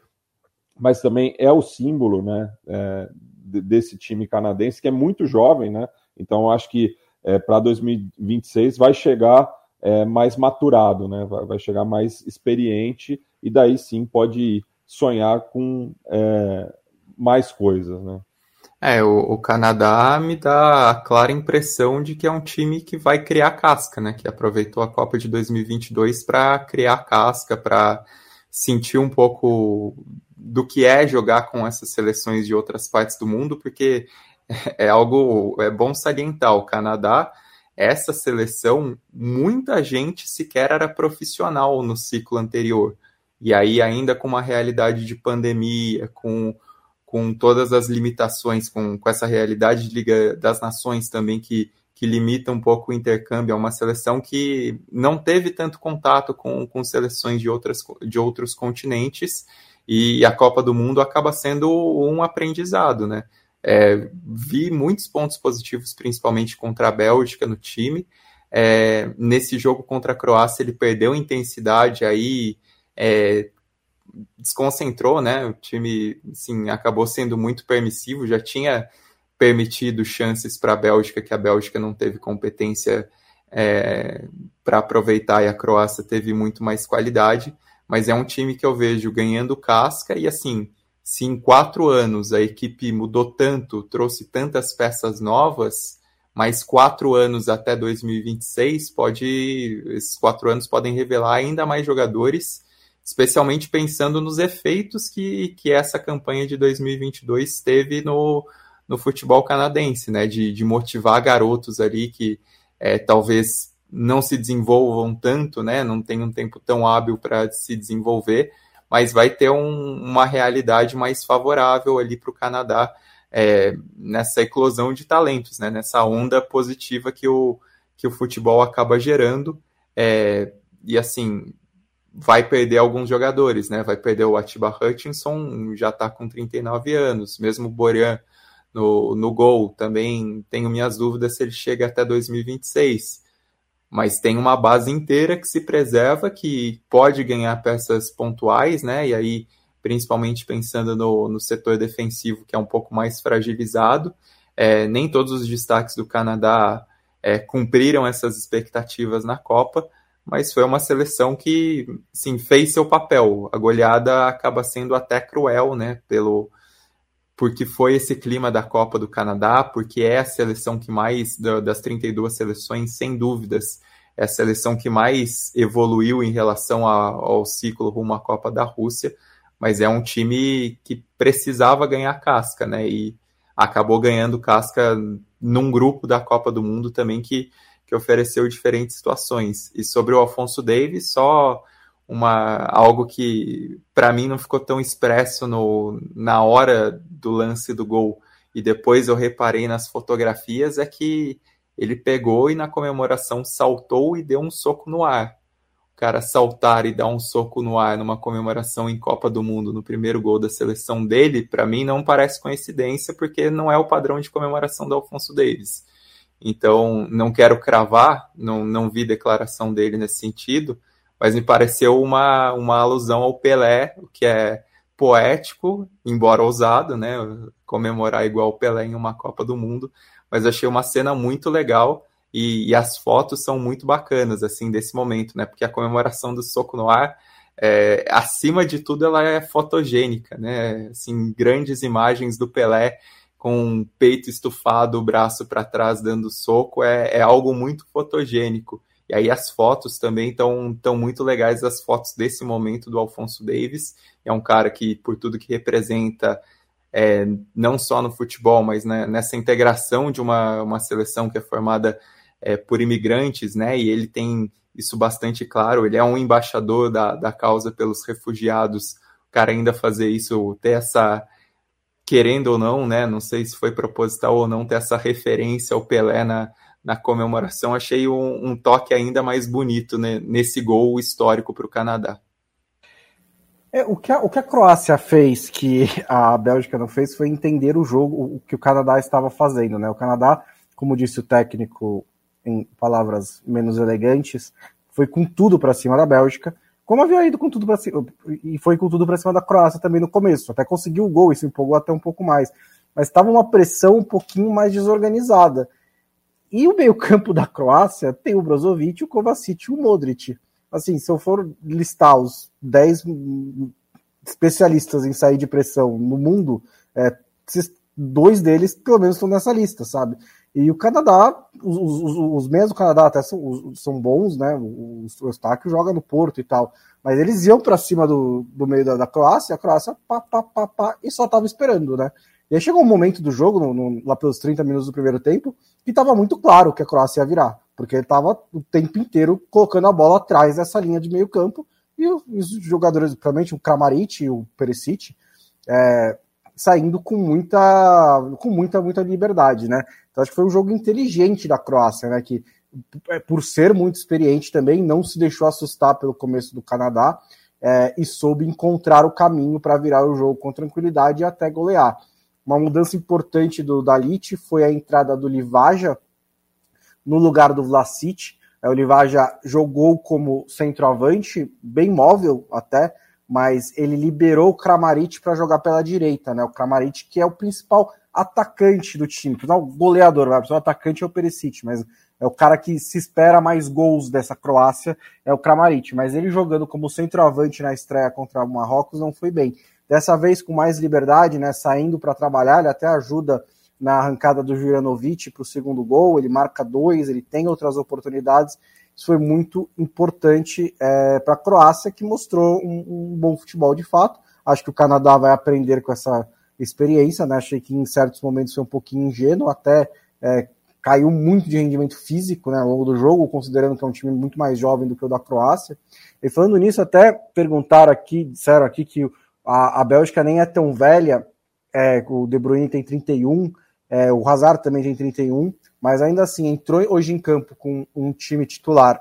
mas também é o símbolo né, é, desse time canadense, que é muito jovem, né? Então, acho que é, para 2026 vai chegar é, mais maturado, né? Vai, vai, chegar mais experiente e daí sim pode sonhar com é, mais coisas, né? É, o, o, Canadá me dá a clara impressão de que é um time que vai criar casca, né? Que aproveitou a Copa de 2022 para criar casca, para sentir um pouco do que é jogar com essas seleções de outras partes do mundo, porque é algo é bom salientar. O Canadá, essa seleção, muita gente sequer era profissional no ciclo anterior. E aí, ainda com uma realidade de pandemia, com, com todas as limitações, com, com essa realidade de Liga das Nações também que, que limita um pouco o intercâmbio, é uma seleção que não teve tanto contato com, com seleções de, outras, de outros continentes, e a Copa do Mundo acaba sendo um aprendizado, né? É, vi muitos pontos positivos, principalmente contra a Bélgica no time. É, nesse jogo contra a Croácia, ele perdeu intensidade, aí é, desconcentrou, né? O time assim, acabou sendo muito permissivo, já tinha permitido chances para a Bélgica, que a Bélgica não teve competência é, para aproveitar e a Croácia teve muito mais qualidade. Mas é um time que eu vejo ganhando casca e assim se em quatro anos a equipe mudou tanto, trouxe tantas peças novas, mais quatro anos até 2026, pode, esses quatro anos podem revelar ainda mais jogadores, especialmente pensando nos efeitos que, que essa campanha de 2022 teve no, no futebol canadense, né? De, de motivar garotos ali que é, talvez não se desenvolvam tanto, né? Não tem um tempo tão hábil para se desenvolver, mas vai ter um, uma realidade mais favorável ali para o Canadá é, nessa eclosão de talentos, né, nessa onda positiva que o, que o futebol acaba gerando. É, e assim, vai perder alguns jogadores, né? Vai perder o Atiba Hutchinson, já está com 39 anos, mesmo o Borean no, no gol, também tenho minhas dúvidas se ele chega até 2026 mas tem uma base inteira que se preserva, que pode ganhar peças pontuais, né? E aí, principalmente pensando no, no setor defensivo, que é um pouco mais fragilizado. É, nem todos os destaques do Canadá é, cumpriram essas expectativas na Copa, mas foi uma seleção que sim, fez seu papel. A goleada acaba sendo até cruel, né? Pelo, porque foi esse clima da Copa do Canadá, porque é a seleção que mais, das 32 seleções, sem dúvidas, é a seleção que mais evoluiu em relação ao ciclo rumo à Copa da Rússia, mas é um time que precisava ganhar casca, né? E acabou ganhando casca num grupo da Copa do Mundo também que, que ofereceu diferentes situações. E sobre o Alfonso Davis, só uma algo que para mim não ficou tão expresso no, na hora do lance do gol e depois eu reparei nas fotografias é que ele pegou e na comemoração saltou e deu um soco no ar. O cara saltar e dar um soco no ar numa comemoração em Copa do Mundo no primeiro gol da seleção dele, para mim não parece coincidência porque não é o padrão de comemoração do Alfonso Davis. Então, não quero cravar, não, não vi declaração dele nesse sentido, mas me pareceu uma, uma alusão ao Pelé, o que é poético, embora ousado, né? Comemorar igual o Pelé em uma Copa do Mundo, mas achei uma cena muito legal e, e, as fotos são muito bacanas, assim, desse momento, né? Porque a comemoração do soco no ar, é, acima de tudo, ela é fotogênica, né? Assim, grandes imagens do Pelé com peito estufado, o braço para trás dando soco, é, é algo muito fotogênico. E aí as fotos também estão tão muito legais, as fotos desse momento do Alfonso Davis. É um cara que, por tudo que representa, é, não só no futebol, mas né, nessa integração de uma, uma seleção que é formada é, por imigrantes, né? E ele tem isso bastante claro. Ele é um embaixador da, da causa pelos refugiados. O cara ainda fazer isso, ter essa querendo ou não, né? Não sei se foi proposital ou não, ter essa referência ao Pelé na, na comemoração, achei um, um toque ainda mais bonito né, nesse gol histórico para o Canadá. É, o, que a, o que a Croácia fez que a Bélgica não fez foi entender o jogo, o que o Canadá estava fazendo. Né? O Canadá, como disse o técnico em palavras menos elegantes, foi com tudo para cima da Bélgica, como havia ido com tudo para cima, e foi com tudo para cima da Croácia também no começo. Até conseguiu o gol, isso empolgou até um pouco mais. Mas estava uma pressão um pouquinho mais desorganizada. E o meio-campo da Croácia tem o Brozovic, o Kovacic e o Modric. Assim, se eu for listar os 10 especialistas em sair de pressão no mundo, é, dois deles pelo menos estão nessa lista, sabe? E o Canadá, os, os, os do Canadá até são, são bons, né? O, o joga no Porto e tal. Mas eles iam para cima do, do meio da, da Croácia, a Croácia pá, pá, pá, pá, e só tava esperando, né? E aí chegou um momento do jogo, no, no, lá pelos 30 minutos do primeiro tempo, que estava muito claro que a Croácia ia virar, porque ele estava o tempo inteiro colocando a bola atrás dessa linha de meio campo, e os jogadores, provavelmente o Kramaric e o Perisic, é, saindo com muita, com muita, muita liberdade, né? Então acho que foi um jogo inteligente da Croácia, né? Que é, por ser muito experiente também, não se deixou assustar pelo começo do Canadá é, e soube encontrar o caminho para virar o jogo com tranquilidade e até golear. Uma mudança importante do Dalit foi a entrada do Livaja no lugar do Vlasic. É, o Livaja jogou como centroavante, bem móvel até, mas ele liberou o Kramaric para jogar pela direita, né? O Kramaric que é o principal atacante do time, não o goleador, o atacante é o Perisic, mas é o cara que se espera mais gols dessa Croácia, é o Kramaric, mas ele jogando como centroavante na estreia contra o Marrocos não foi bem. Dessa vez com mais liberdade, né, saindo para trabalhar, ele até ajuda na arrancada do Juranovic para o segundo gol, ele marca dois, ele tem outras oportunidades. Isso foi muito importante é, para a Croácia, que mostrou um, um, bom futebol de fato. Acho que o Canadá vai aprender com essa experiência, né? Achei que em certos momentos foi um pouquinho ingênuo, até é, caiu muito de rendimento físico né, ao longo do jogo, considerando que é um time muito mais jovem do que o da Croácia. E falando nisso, até perguntaram aqui, disseram aqui que a, a Bélgica nem é tão velha, é, o De Bruyne tem 31, é, o Hazard também tem 31, mas ainda assim entrou hoje em campo com um time titular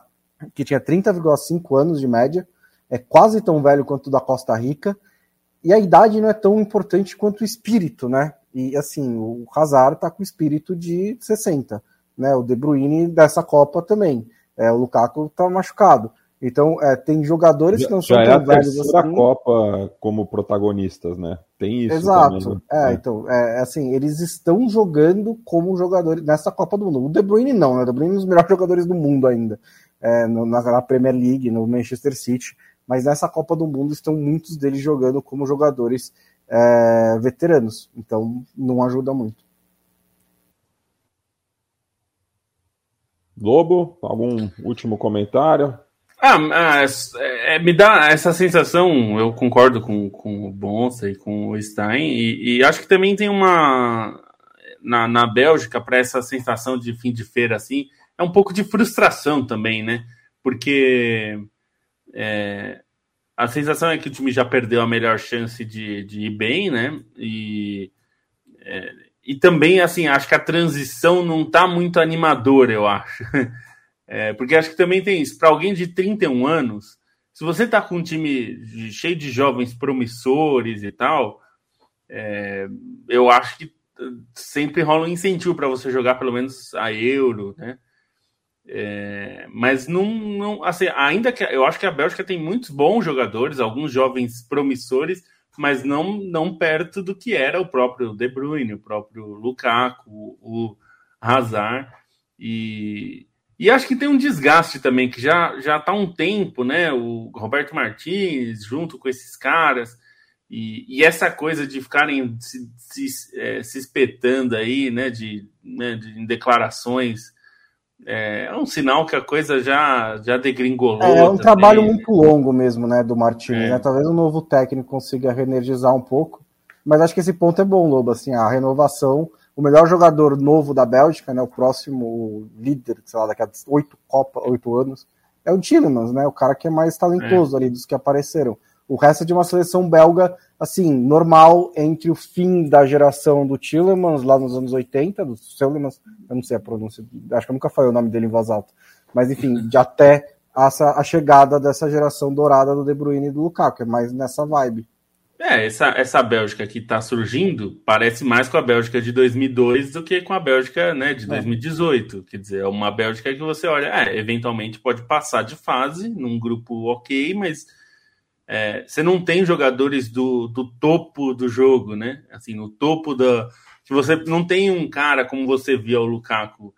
que tinha 30,5 anos de média, é quase tão velho quanto o da Costa Rica, e a idade não é tão importante quanto o espírito, né? E assim, o Hazard tá com espírito de 60, né? O De Bruyne dessa Copa também. É, o Lukaku tá machucado. Então, é, tem jogadores que não são já tão é a velhos assim. Copa como protagonistas, né? Tem isso. Exato. Também, né? É, então, é, assim, eles estão jogando como jogadores nessa Copa do Mundo. O De Bruyne não, né? O De Bruyne é um dos melhores jogadores do mundo ainda. É, no, na, na Premier League, no Manchester City. Mas nessa Copa do Mundo estão muitos deles jogando como jogadores é, veteranos, então não ajuda muito. Lobo, algum último comentário? Ah, é, é, me dá essa sensação, eu concordo com, com o Bonsa e com o Stein, e, e acho que também tem uma. Na, na Bélgica, para essa sensação de fim de feira assim, é um pouco de frustração também, né? Porque é, a sensação é que o time já perdeu a melhor chance de, de ir bem, né? E, é, e também, assim, acho que a transição não tá muito animadora, eu acho. É, porque acho que também tem isso. Para alguém de 31 anos, se você tá com um time de, cheio de jovens promissores e tal, é, eu acho que sempre rola um incentivo para você jogar pelo menos a Euro, né? É, mas não, não, assim, ainda que eu acho que a Bélgica tem muitos bons jogadores, alguns jovens promissores, mas não, não perto do que era o próprio De Bruyne, o próprio Lukaku, o Hazard. E, e acho que tem um desgaste também, que já já está um tempo, né? O Roberto Martins junto com esses caras. E, e essa coisa de ficarem se, se, é, se espetando aí, né, de, né, de em declarações é, é um sinal que a coisa já, já degringolou. É, é um também. trabalho muito longo mesmo, né, do Martins, é. né? Talvez o um novo técnico consiga reenergizar um pouco, mas acho que esse ponto é bom, Lobo, assim, a renovação, o melhor jogador novo da Bélgica, né, o próximo líder, sei lá, daqui a oito Copa, oito anos, é o Tillemans, né, o cara que é mais talentoso é. ali dos que apareceram. O resto é de uma seleção belga, assim, normal entre o fim da geração do Tillemans, lá nos anos 80, do Tillemans, eu não sei a pronúncia, acho que eu nunca falei o nome dele em voz alta, mas enfim, de até essa, a chegada dessa geração dourada do De Bruyne e do Lukaku, que é mais nessa vibe. É, essa, essa Bélgica que está surgindo parece mais com a Bélgica de 2002 do que com a Bélgica né, de 2018. É. Quer dizer, é uma Bélgica que você olha, é, eventualmente pode passar de fase num grupo ok, mas é, você não tem jogadores do, do topo do jogo, né? Assim, no topo da. Se você não tem um cara como você via o Lukaku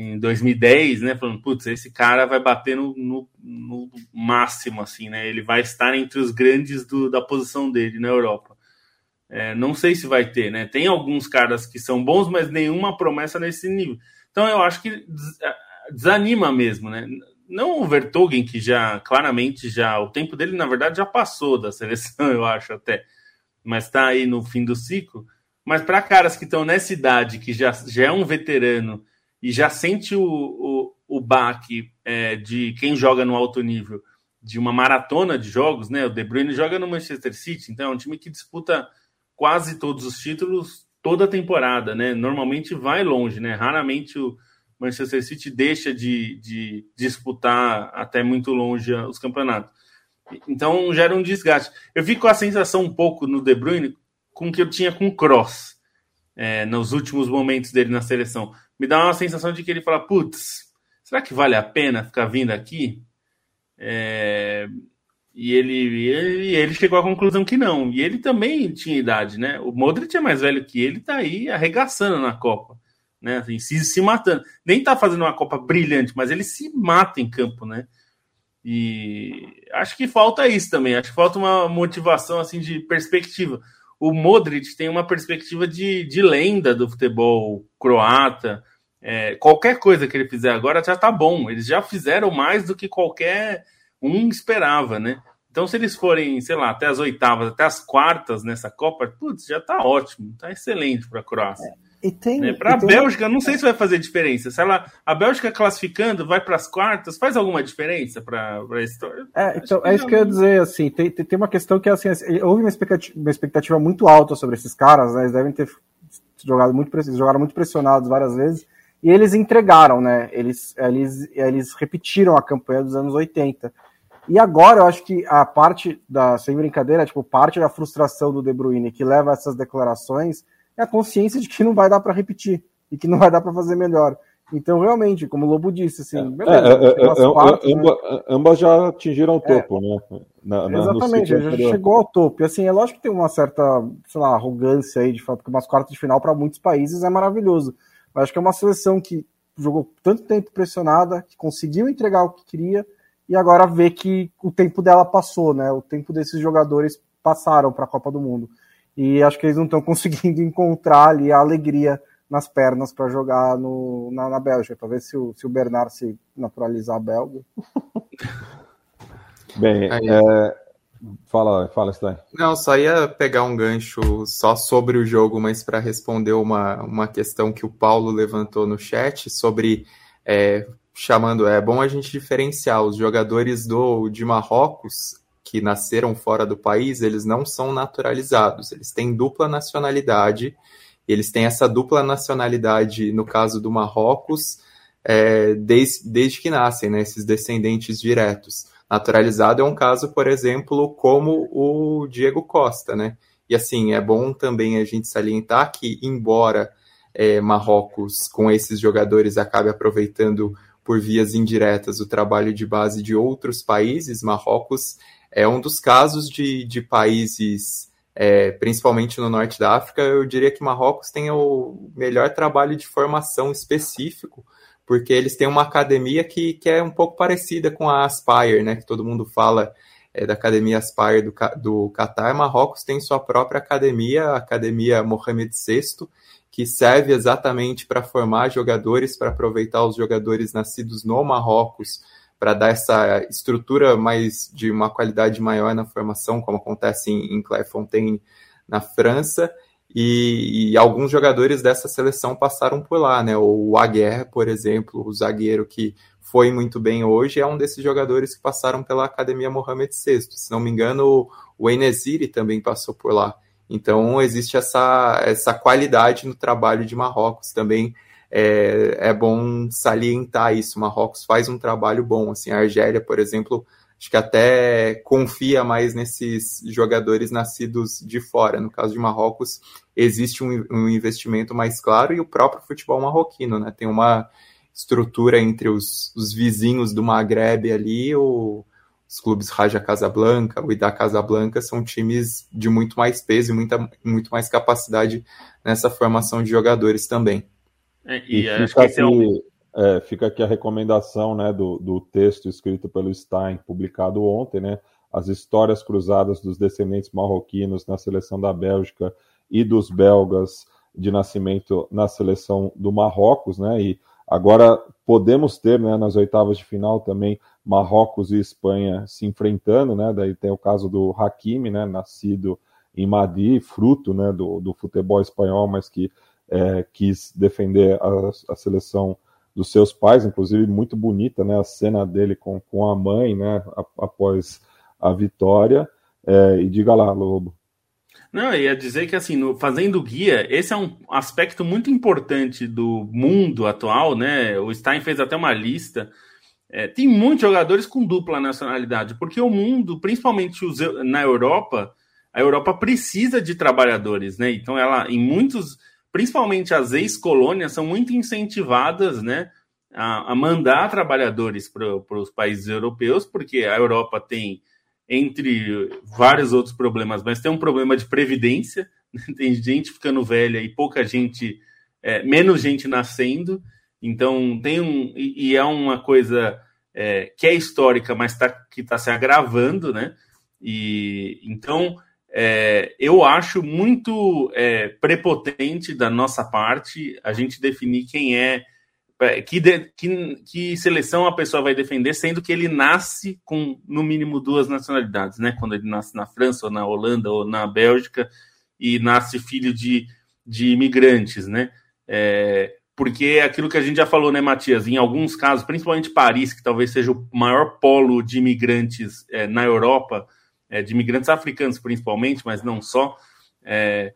em 2010, né? Falando, putz, esse cara vai bater no, no, no, máximo, assim, né? Ele vai estar entre os grandes do, da posição dele na Europa. É, não sei se vai ter, né? Tem alguns caras que são bons, mas nenhuma promessa nesse nível. Então eu acho que desanima mesmo, né? não o Vertogen, que já claramente já o tempo dele, na verdade, já passou da seleção, eu acho até, mas está aí no fim do ciclo. Mas para caras que estão nessa idade, que já, já é um veterano e já sente o, o, o baque é, de quem joga no alto nível de uma maratona de jogos, né? O De Bruyne joga no Manchester City, então é um time que disputa quase todos os títulos toda a temporada, né? Normalmente vai longe, né? Raramente o Manchester City deixa de, de disputar até muito longe os campeonatos. Então gera um desgaste. Eu fico com a sensação um pouco no De Bruyne com o que eu tinha com o Cross é, nos últimos momentos dele na seleção. Me dá uma sensação de que ele fala, putz, será que vale a pena ficar vindo aqui? É, e ele, ele, ele chegou à conclusão que não. E ele também tinha idade, né? O Modric é mais velho que ele, tá aí arregaçando na Copa, né? Assim, se, se matando. Nem tá fazendo uma Copa brilhante, mas ele se mata em campo, né? E acho que falta isso também. Acho que falta uma motivação assim de perspectiva. O Modric tem uma perspectiva de, de lenda do futebol croata. É, qualquer coisa que ele fizer agora já tá bom. Eles já fizeram mais do que qualquer um esperava, né? Então, se eles forem, sei lá, até as oitavas, até as quartas nessa Copa, putz, já tá ótimo, tá excelente para a Croácia. É. E tem, né? Para a Bélgica, não sei se vai fazer diferença. Se ela, a Bélgica classificando, vai para as quartas, faz alguma diferença para a história? É, então, é isso que eu ia dizer. Assim, tem, tem uma questão que assim, houve uma expectativa, uma expectativa muito alta sobre esses caras. Né? Eles devem ter jogado muito, jogaram muito pressionados várias vezes. E eles entregaram, né? Eles, eles, eles repetiram a campanha dos anos 80. E agora eu acho que a parte da, sem brincadeira, tipo, parte da frustração do De Bruyne que leva a essas declarações é a consciência de que não vai dar para repetir e que não vai dar para fazer melhor. Então, realmente, como o Lobo disse, assim, é, beleza, é, é, é partes, amba, né? ambas já atingiram o é. topo, né? Na, na, Exatamente, já chegou ao topo. E assim, é lógico que tem uma certa, sei lá, arrogância aí de fato, porque umas quartas de final para muitos países é maravilhoso. Mas acho que é uma seleção que jogou tanto tempo pressionada, que conseguiu entregar o que queria, e agora vê que o tempo dela passou, né? O tempo desses jogadores passaram para a Copa do Mundo. E acho que eles não estão conseguindo encontrar ali a alegria nas pernas para jogar no, na, na Bélgica, para ver se o, se o Bernard se naturalizar belga. Bem, é, fala, fala, Stan. Não, só ia pegar um gancho só sobre o jogo, mas para responder uma, uma questão que o Paulo levantou no chat sobre é, chamando, é bom a gente diferenciar os jogadores do de Marrocos que nasceram fora do país, eles não são naturalizados, eles têm dupla nacionalidade, eles têm essa dupla nacionalidade, no caso do Marrocos, é, desde, desde que nascem, né, esses descendentes diretos. Naturalizado é um caso, por exemplo, como o Diego Costa, né? E assim, é bom também a gente salientar que, embora é, Marrocos, com esses jogadores, acabe aproveitando por vias indiretas o trabalho de base de outros países, Marrocos é um dos casos de, de países, é, principalmente no norte da África, eu diria que Marrocos tem o melhor trabalho de formação específico, porque eles têm uma academia que, que é um pouco parecida com a Aspire, né, que todo mundo fala é, da academia Aspire do, do Qatar. Marrocos tem sua própria academia, a Academia Mohamed VI, que serve exatamente para formar jogadores, para aproveitar os jogadores nascidos no Marrocos, para dar essa estrutura mais de uma qualidade maior na formação, como acontece em, em Clairefontaine na França. E, e, alguns jogadores dessa seleção passaram por lá, né? O Aguerre, por exemplo, o zagueiro que foi muito bem hoje, é um desses jogadores que passaram pela Academia Mohamed VI. Se não me engano, o Enesiri também passou por lá. Então existe essa, essa qualidade no trabalho de Marrocos também. É, é bom salientar isso. Marrocos faz um trabalho bom. Assim, a Argélia, por exemplo, acho que até confia mais nesses jogadores nascidos de fora. No caso de Marrocos, existe um, um investimento mais claro e o próprio futebol marroquino, né? Tem uma estrutura entre os, os vizinhos do Maghreb ali, o, os clubes Raja Casablanca, o Ida Casablanca são times de muito mais peso e muita, muito mais capacidade nessa formação de jogadores também. É, e, e fica, aqui, é um... é, fica, aqui, a recomendação né, do, do, texto escrito pelo Stein, publicado ontem, né, as histórias cruzadas dos descendentes marroquinos na seleção da Bélgica e dos belgas de nascimento na seleção do Marrocos, né, e agora podemos ter né, nas oitavas de final também Marrocos e Espanha se enfrentando, né? Daí tem o caso do Hakimi, né? Nascido em Madrid, fruto né, do, do futebol espanhol, mas que é, quis defender a, a, seleção dos seus pais, inclusive muito bonita, né, a cena dele com, com a mãe, né, após a vitória. É, e diga lá, Lobo. Não, eu ia dizer que assim, no, fazendo guia, esse é um aspecto muito importante do mundo atual, né? O Stein fez até uma lista. É, tem muitos jogadores com dupla nacionalidade, porque o mundo, principalmente os, na Europa, a Europa precisa de trabalhadores, né? Então, ela, em muitos, principalmente as ex-colônias, são muito incentivadas, né? A, a mandar trabalhadores para os países europeus, porque a Europa tem entre vários outros problemas, mas tem um problema de previdência, tem gente ficando velha e pouca gente, é, menos gente nascendo, então tem um, e, e é uma coisa é, que é histórica, mas tá, que está se agravando, né? E então é, eu acho muito é, prepotente da nossa parte a gente definir quem é é, que, de, que, que, seleção a pessoa vai defender, sendo que ele nasce com no mínimo duas nacionalidades, né? Quando ele nasce na França, ou na Holanda, ou na Bélgica, e nasce filho de, de imigrantes, né? É, porque é aquilo que a gente já falou, né, Matias? Em alguns casos, principalmente Paris, que talvez seja o maior polo de imigrantes é, na Europa, é, de imigrantes africanos principalmente, mas não só, é,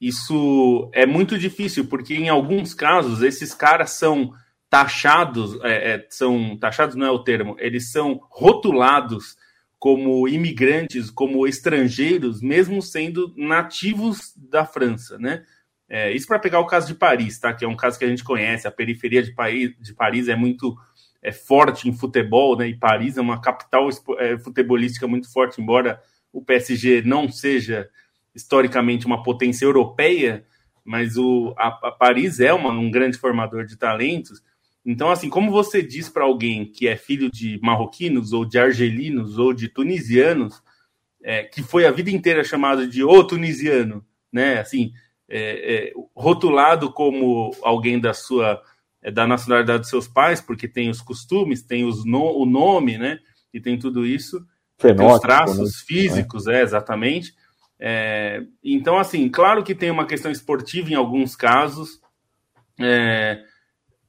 isso é muito difícil, porque em alguns casos esses caras são taxados, é, é, são taxados não é o termo, eles são rotulados como imigrantes, como estrangeiros, mesmo sendo nativos da França, né? É, isso para pegar o caso de Paris, tá? Que é um caso que a gente conhece. A periferia de Paris, de Paris é muito é, forte em futebol, né? E Paris é uma capital é, futebolística muito forte, embora o PSG não seja historicamente uma potência europeia, mas o, a, a Paris é uma, um grande formador de talentos. Então, assim, como você diz para alguém que é filho de marroquinos, ou de argelinos, ou de tunisianos, é, que foi a vida inteira chamado de o tunisiano, né? Assim, é, é, rotulado como alguém da sua da nacionalidade dos seus pais, porque tem os costumes, tem os no, o nome, né? E tem tudo isso, Fenótipo, tem os traços né? físicos, é, exatamente. É, então, assim, claro que tem uma questão esportiva em alguns casos. É,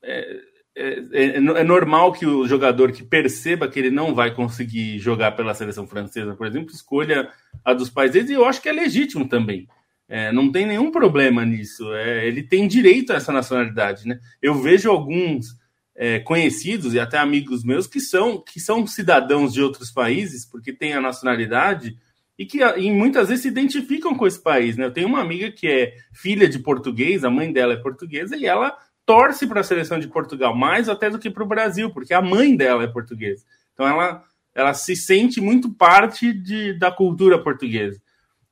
é, é, é, normal que o jogador que perceba que ele não vai conseguir jogar pela seleção francesa, por exemplo, escolha a dos pais deles, e eu acho que é legítimo também. É, não tem nenhum problema nisso. É, ele tem direito a essa nacionalidade. Né? Eu vejo alguns é, conhecidos e até amigos meus que são, que são cidadãos de outros países, porque têm a nacionalidade, e que e muitas vezes se identificam com esse país. Né? Eu tenho uma amiga que é filha de português, a mãe dela é portuguesa, e ela torce para a seleção de Portugal, mais até do que para o Brasil, porque a mãe dela é portuguesa. Então ela, ela se sente muito parte de, da cultura portuguesa.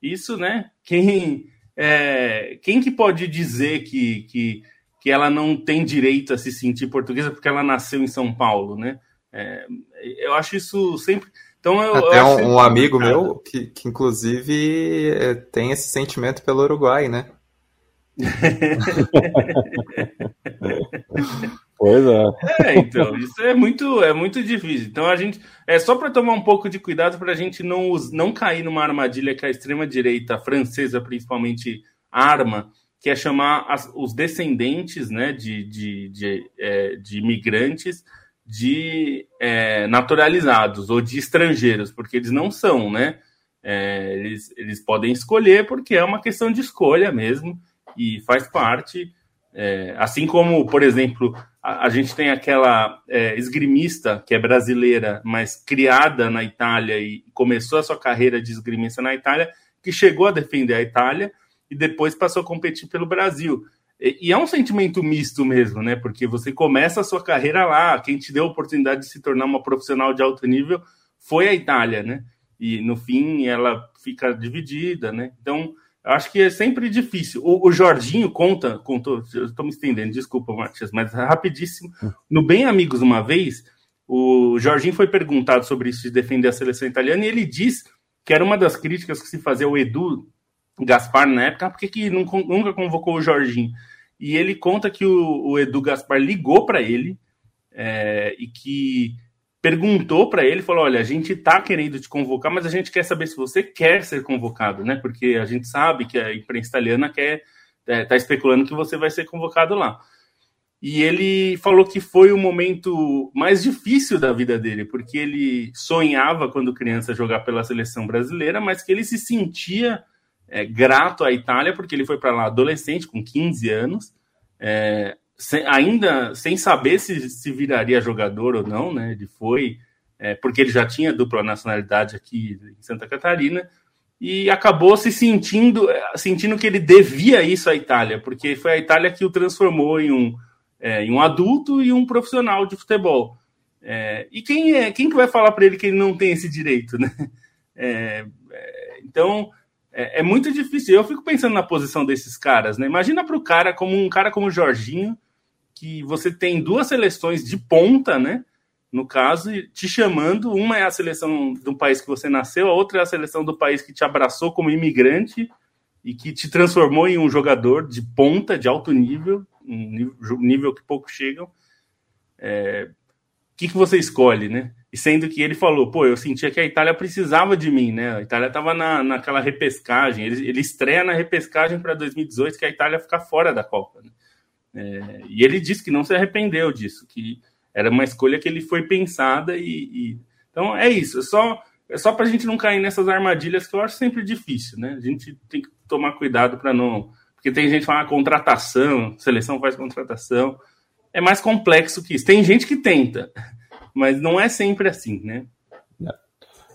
Isso, né? Quem, é, quem que pode dizer que, que, que ela não tem direito a se sentir portuguesa porque ela nasceu em São Paulo, né? É, eu acho isso sempre então eu, Até eu um, um amigo meu que, que inclusive é, tem esse sentimento pelo Uruguai, né? pois é. É, então, isso é muito, é muito difícil. Então a gente. É só para tomar um pouco de cuidado para a gente não, não cair numa armadilha que a extrema-direita francesa, principalmente, arma, que é chamar as, os descendentes né, de, de, de, é, de imigrantes de é, naturalizados ou de estrangeiros, porque eles não são, né? É, eles, eles podem escolher porque é uma questão de escolha mesmo e faz parte. É, assim como, por exemplo, a, gente tem aquela é, esgrimista que é brasileira, mas criada na Itália e começou a sua carreira de esgrimista na Itália, que chegou a defender a Itália e depois passou a competir pelo Brasil. E, é um sentimento misto mesmo, né? Porque você começa a sua carreira lá, quem te deu a oportunidade de se tornar uma profissional de alto nível foi a Itália, né? E no fim ela fica dividida, né? Então, acho que é sempre difícil. O, o Jorginho conta, contou, estou me estendendo, desculpa, Matias, mas rapidíssimo. No Bem Amigos, uma vez, o Jorginho foi perguntado sobre isso de defender a seleção italiana e ele diz que era uma das críticas que se fazia ao Edu Gaspar na época, ah, por que, que nunca convocou o Jorginho? E ele conta que o, o Edu Gaspar ligou para ele é, e que perguntou para ele, falou, olha, a gente está querendo te convocar, mas a gente quer saber se você quer ser convocado, né? Porque a gente sabe que a imprensa italiana quer está é, tá especulando que você vai ser convocado lá. E ele falou que foi o momento mais difícil da vida dele, porque ele sonhava, quando criança, jogar pela seleção brasileira, mas que ele se sentia é, grato à Itália, porque ele foi para lá adolescente, com 15 anos, é, sem, ainda sem saber se, se viraria jogador ou não, né? Ele foi, é, porque ele já tinha dupla nacionalidade aqui em Santa Catarina, e acabou se sentindo, sentindo que ele devia isso à Itália, porque foi a Itália que o transformou em um é, em um adulto e um profissional de futebol. É, e quem é quem que vai falar para ele que ele não tem esse direito, né? É, é então é, é, muito difícil. Eu fico pensando na posição desses caras, né? Imagina para o cara como um cara como o Jorginho, que você tem duas seleções de ponta, né? No caso, te chamando, uma é a seleção do país que você nasceu, a outra é a seleção do país que te abraçou como imigrante e que te transformou em um jogador de ponta, de alto nível, um nível que poucos chegam. É, o que, que você escolhe, né? E sendo que ele falou, pô, eu sentia que a Itália precisava de mim, né? A Itália estava na, naquela repescagem, ele, ele estreia na repescagem para 2018, que a Itália fica fora da Copa. Né? É, e ele disse que não se arrependeu disso, que era uma escolha que ele foi pensada e, e... então é isso. É só é só para a gente não cair nessas armadilhas que eu acho sempre difícil, né? A gente tem que tomar cuidado para não porque tem gente que fala ah, contratação, seleção faz contratação. É mais complexo que isso. Tem gente que tenta, mas não é sempre assim, né? É.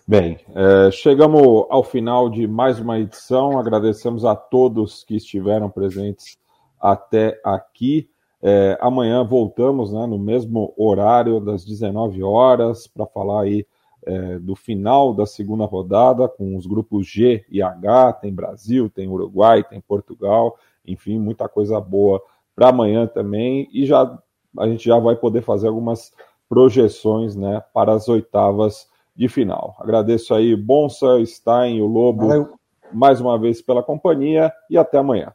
Bem, é, chegamos ao final de mais uma edição. Agradecemos a todos que estiveram presentes até aqui. É, amanhã voltamos né, no mesmo horário, das 19 horas, para falar aí é, do final da segunda rodada, com os grupos G e H, tem Brasil, tem Uruguai, tem Portugal, enfim, muita coisa boa para amanhã também, e já a gente já vai poder fazer algumas projeções né, para as oitavas de final. Agradeço aí Bonsa, Stein, o Lobo, Valeu. mais uma vez pela companhia e até amanhã.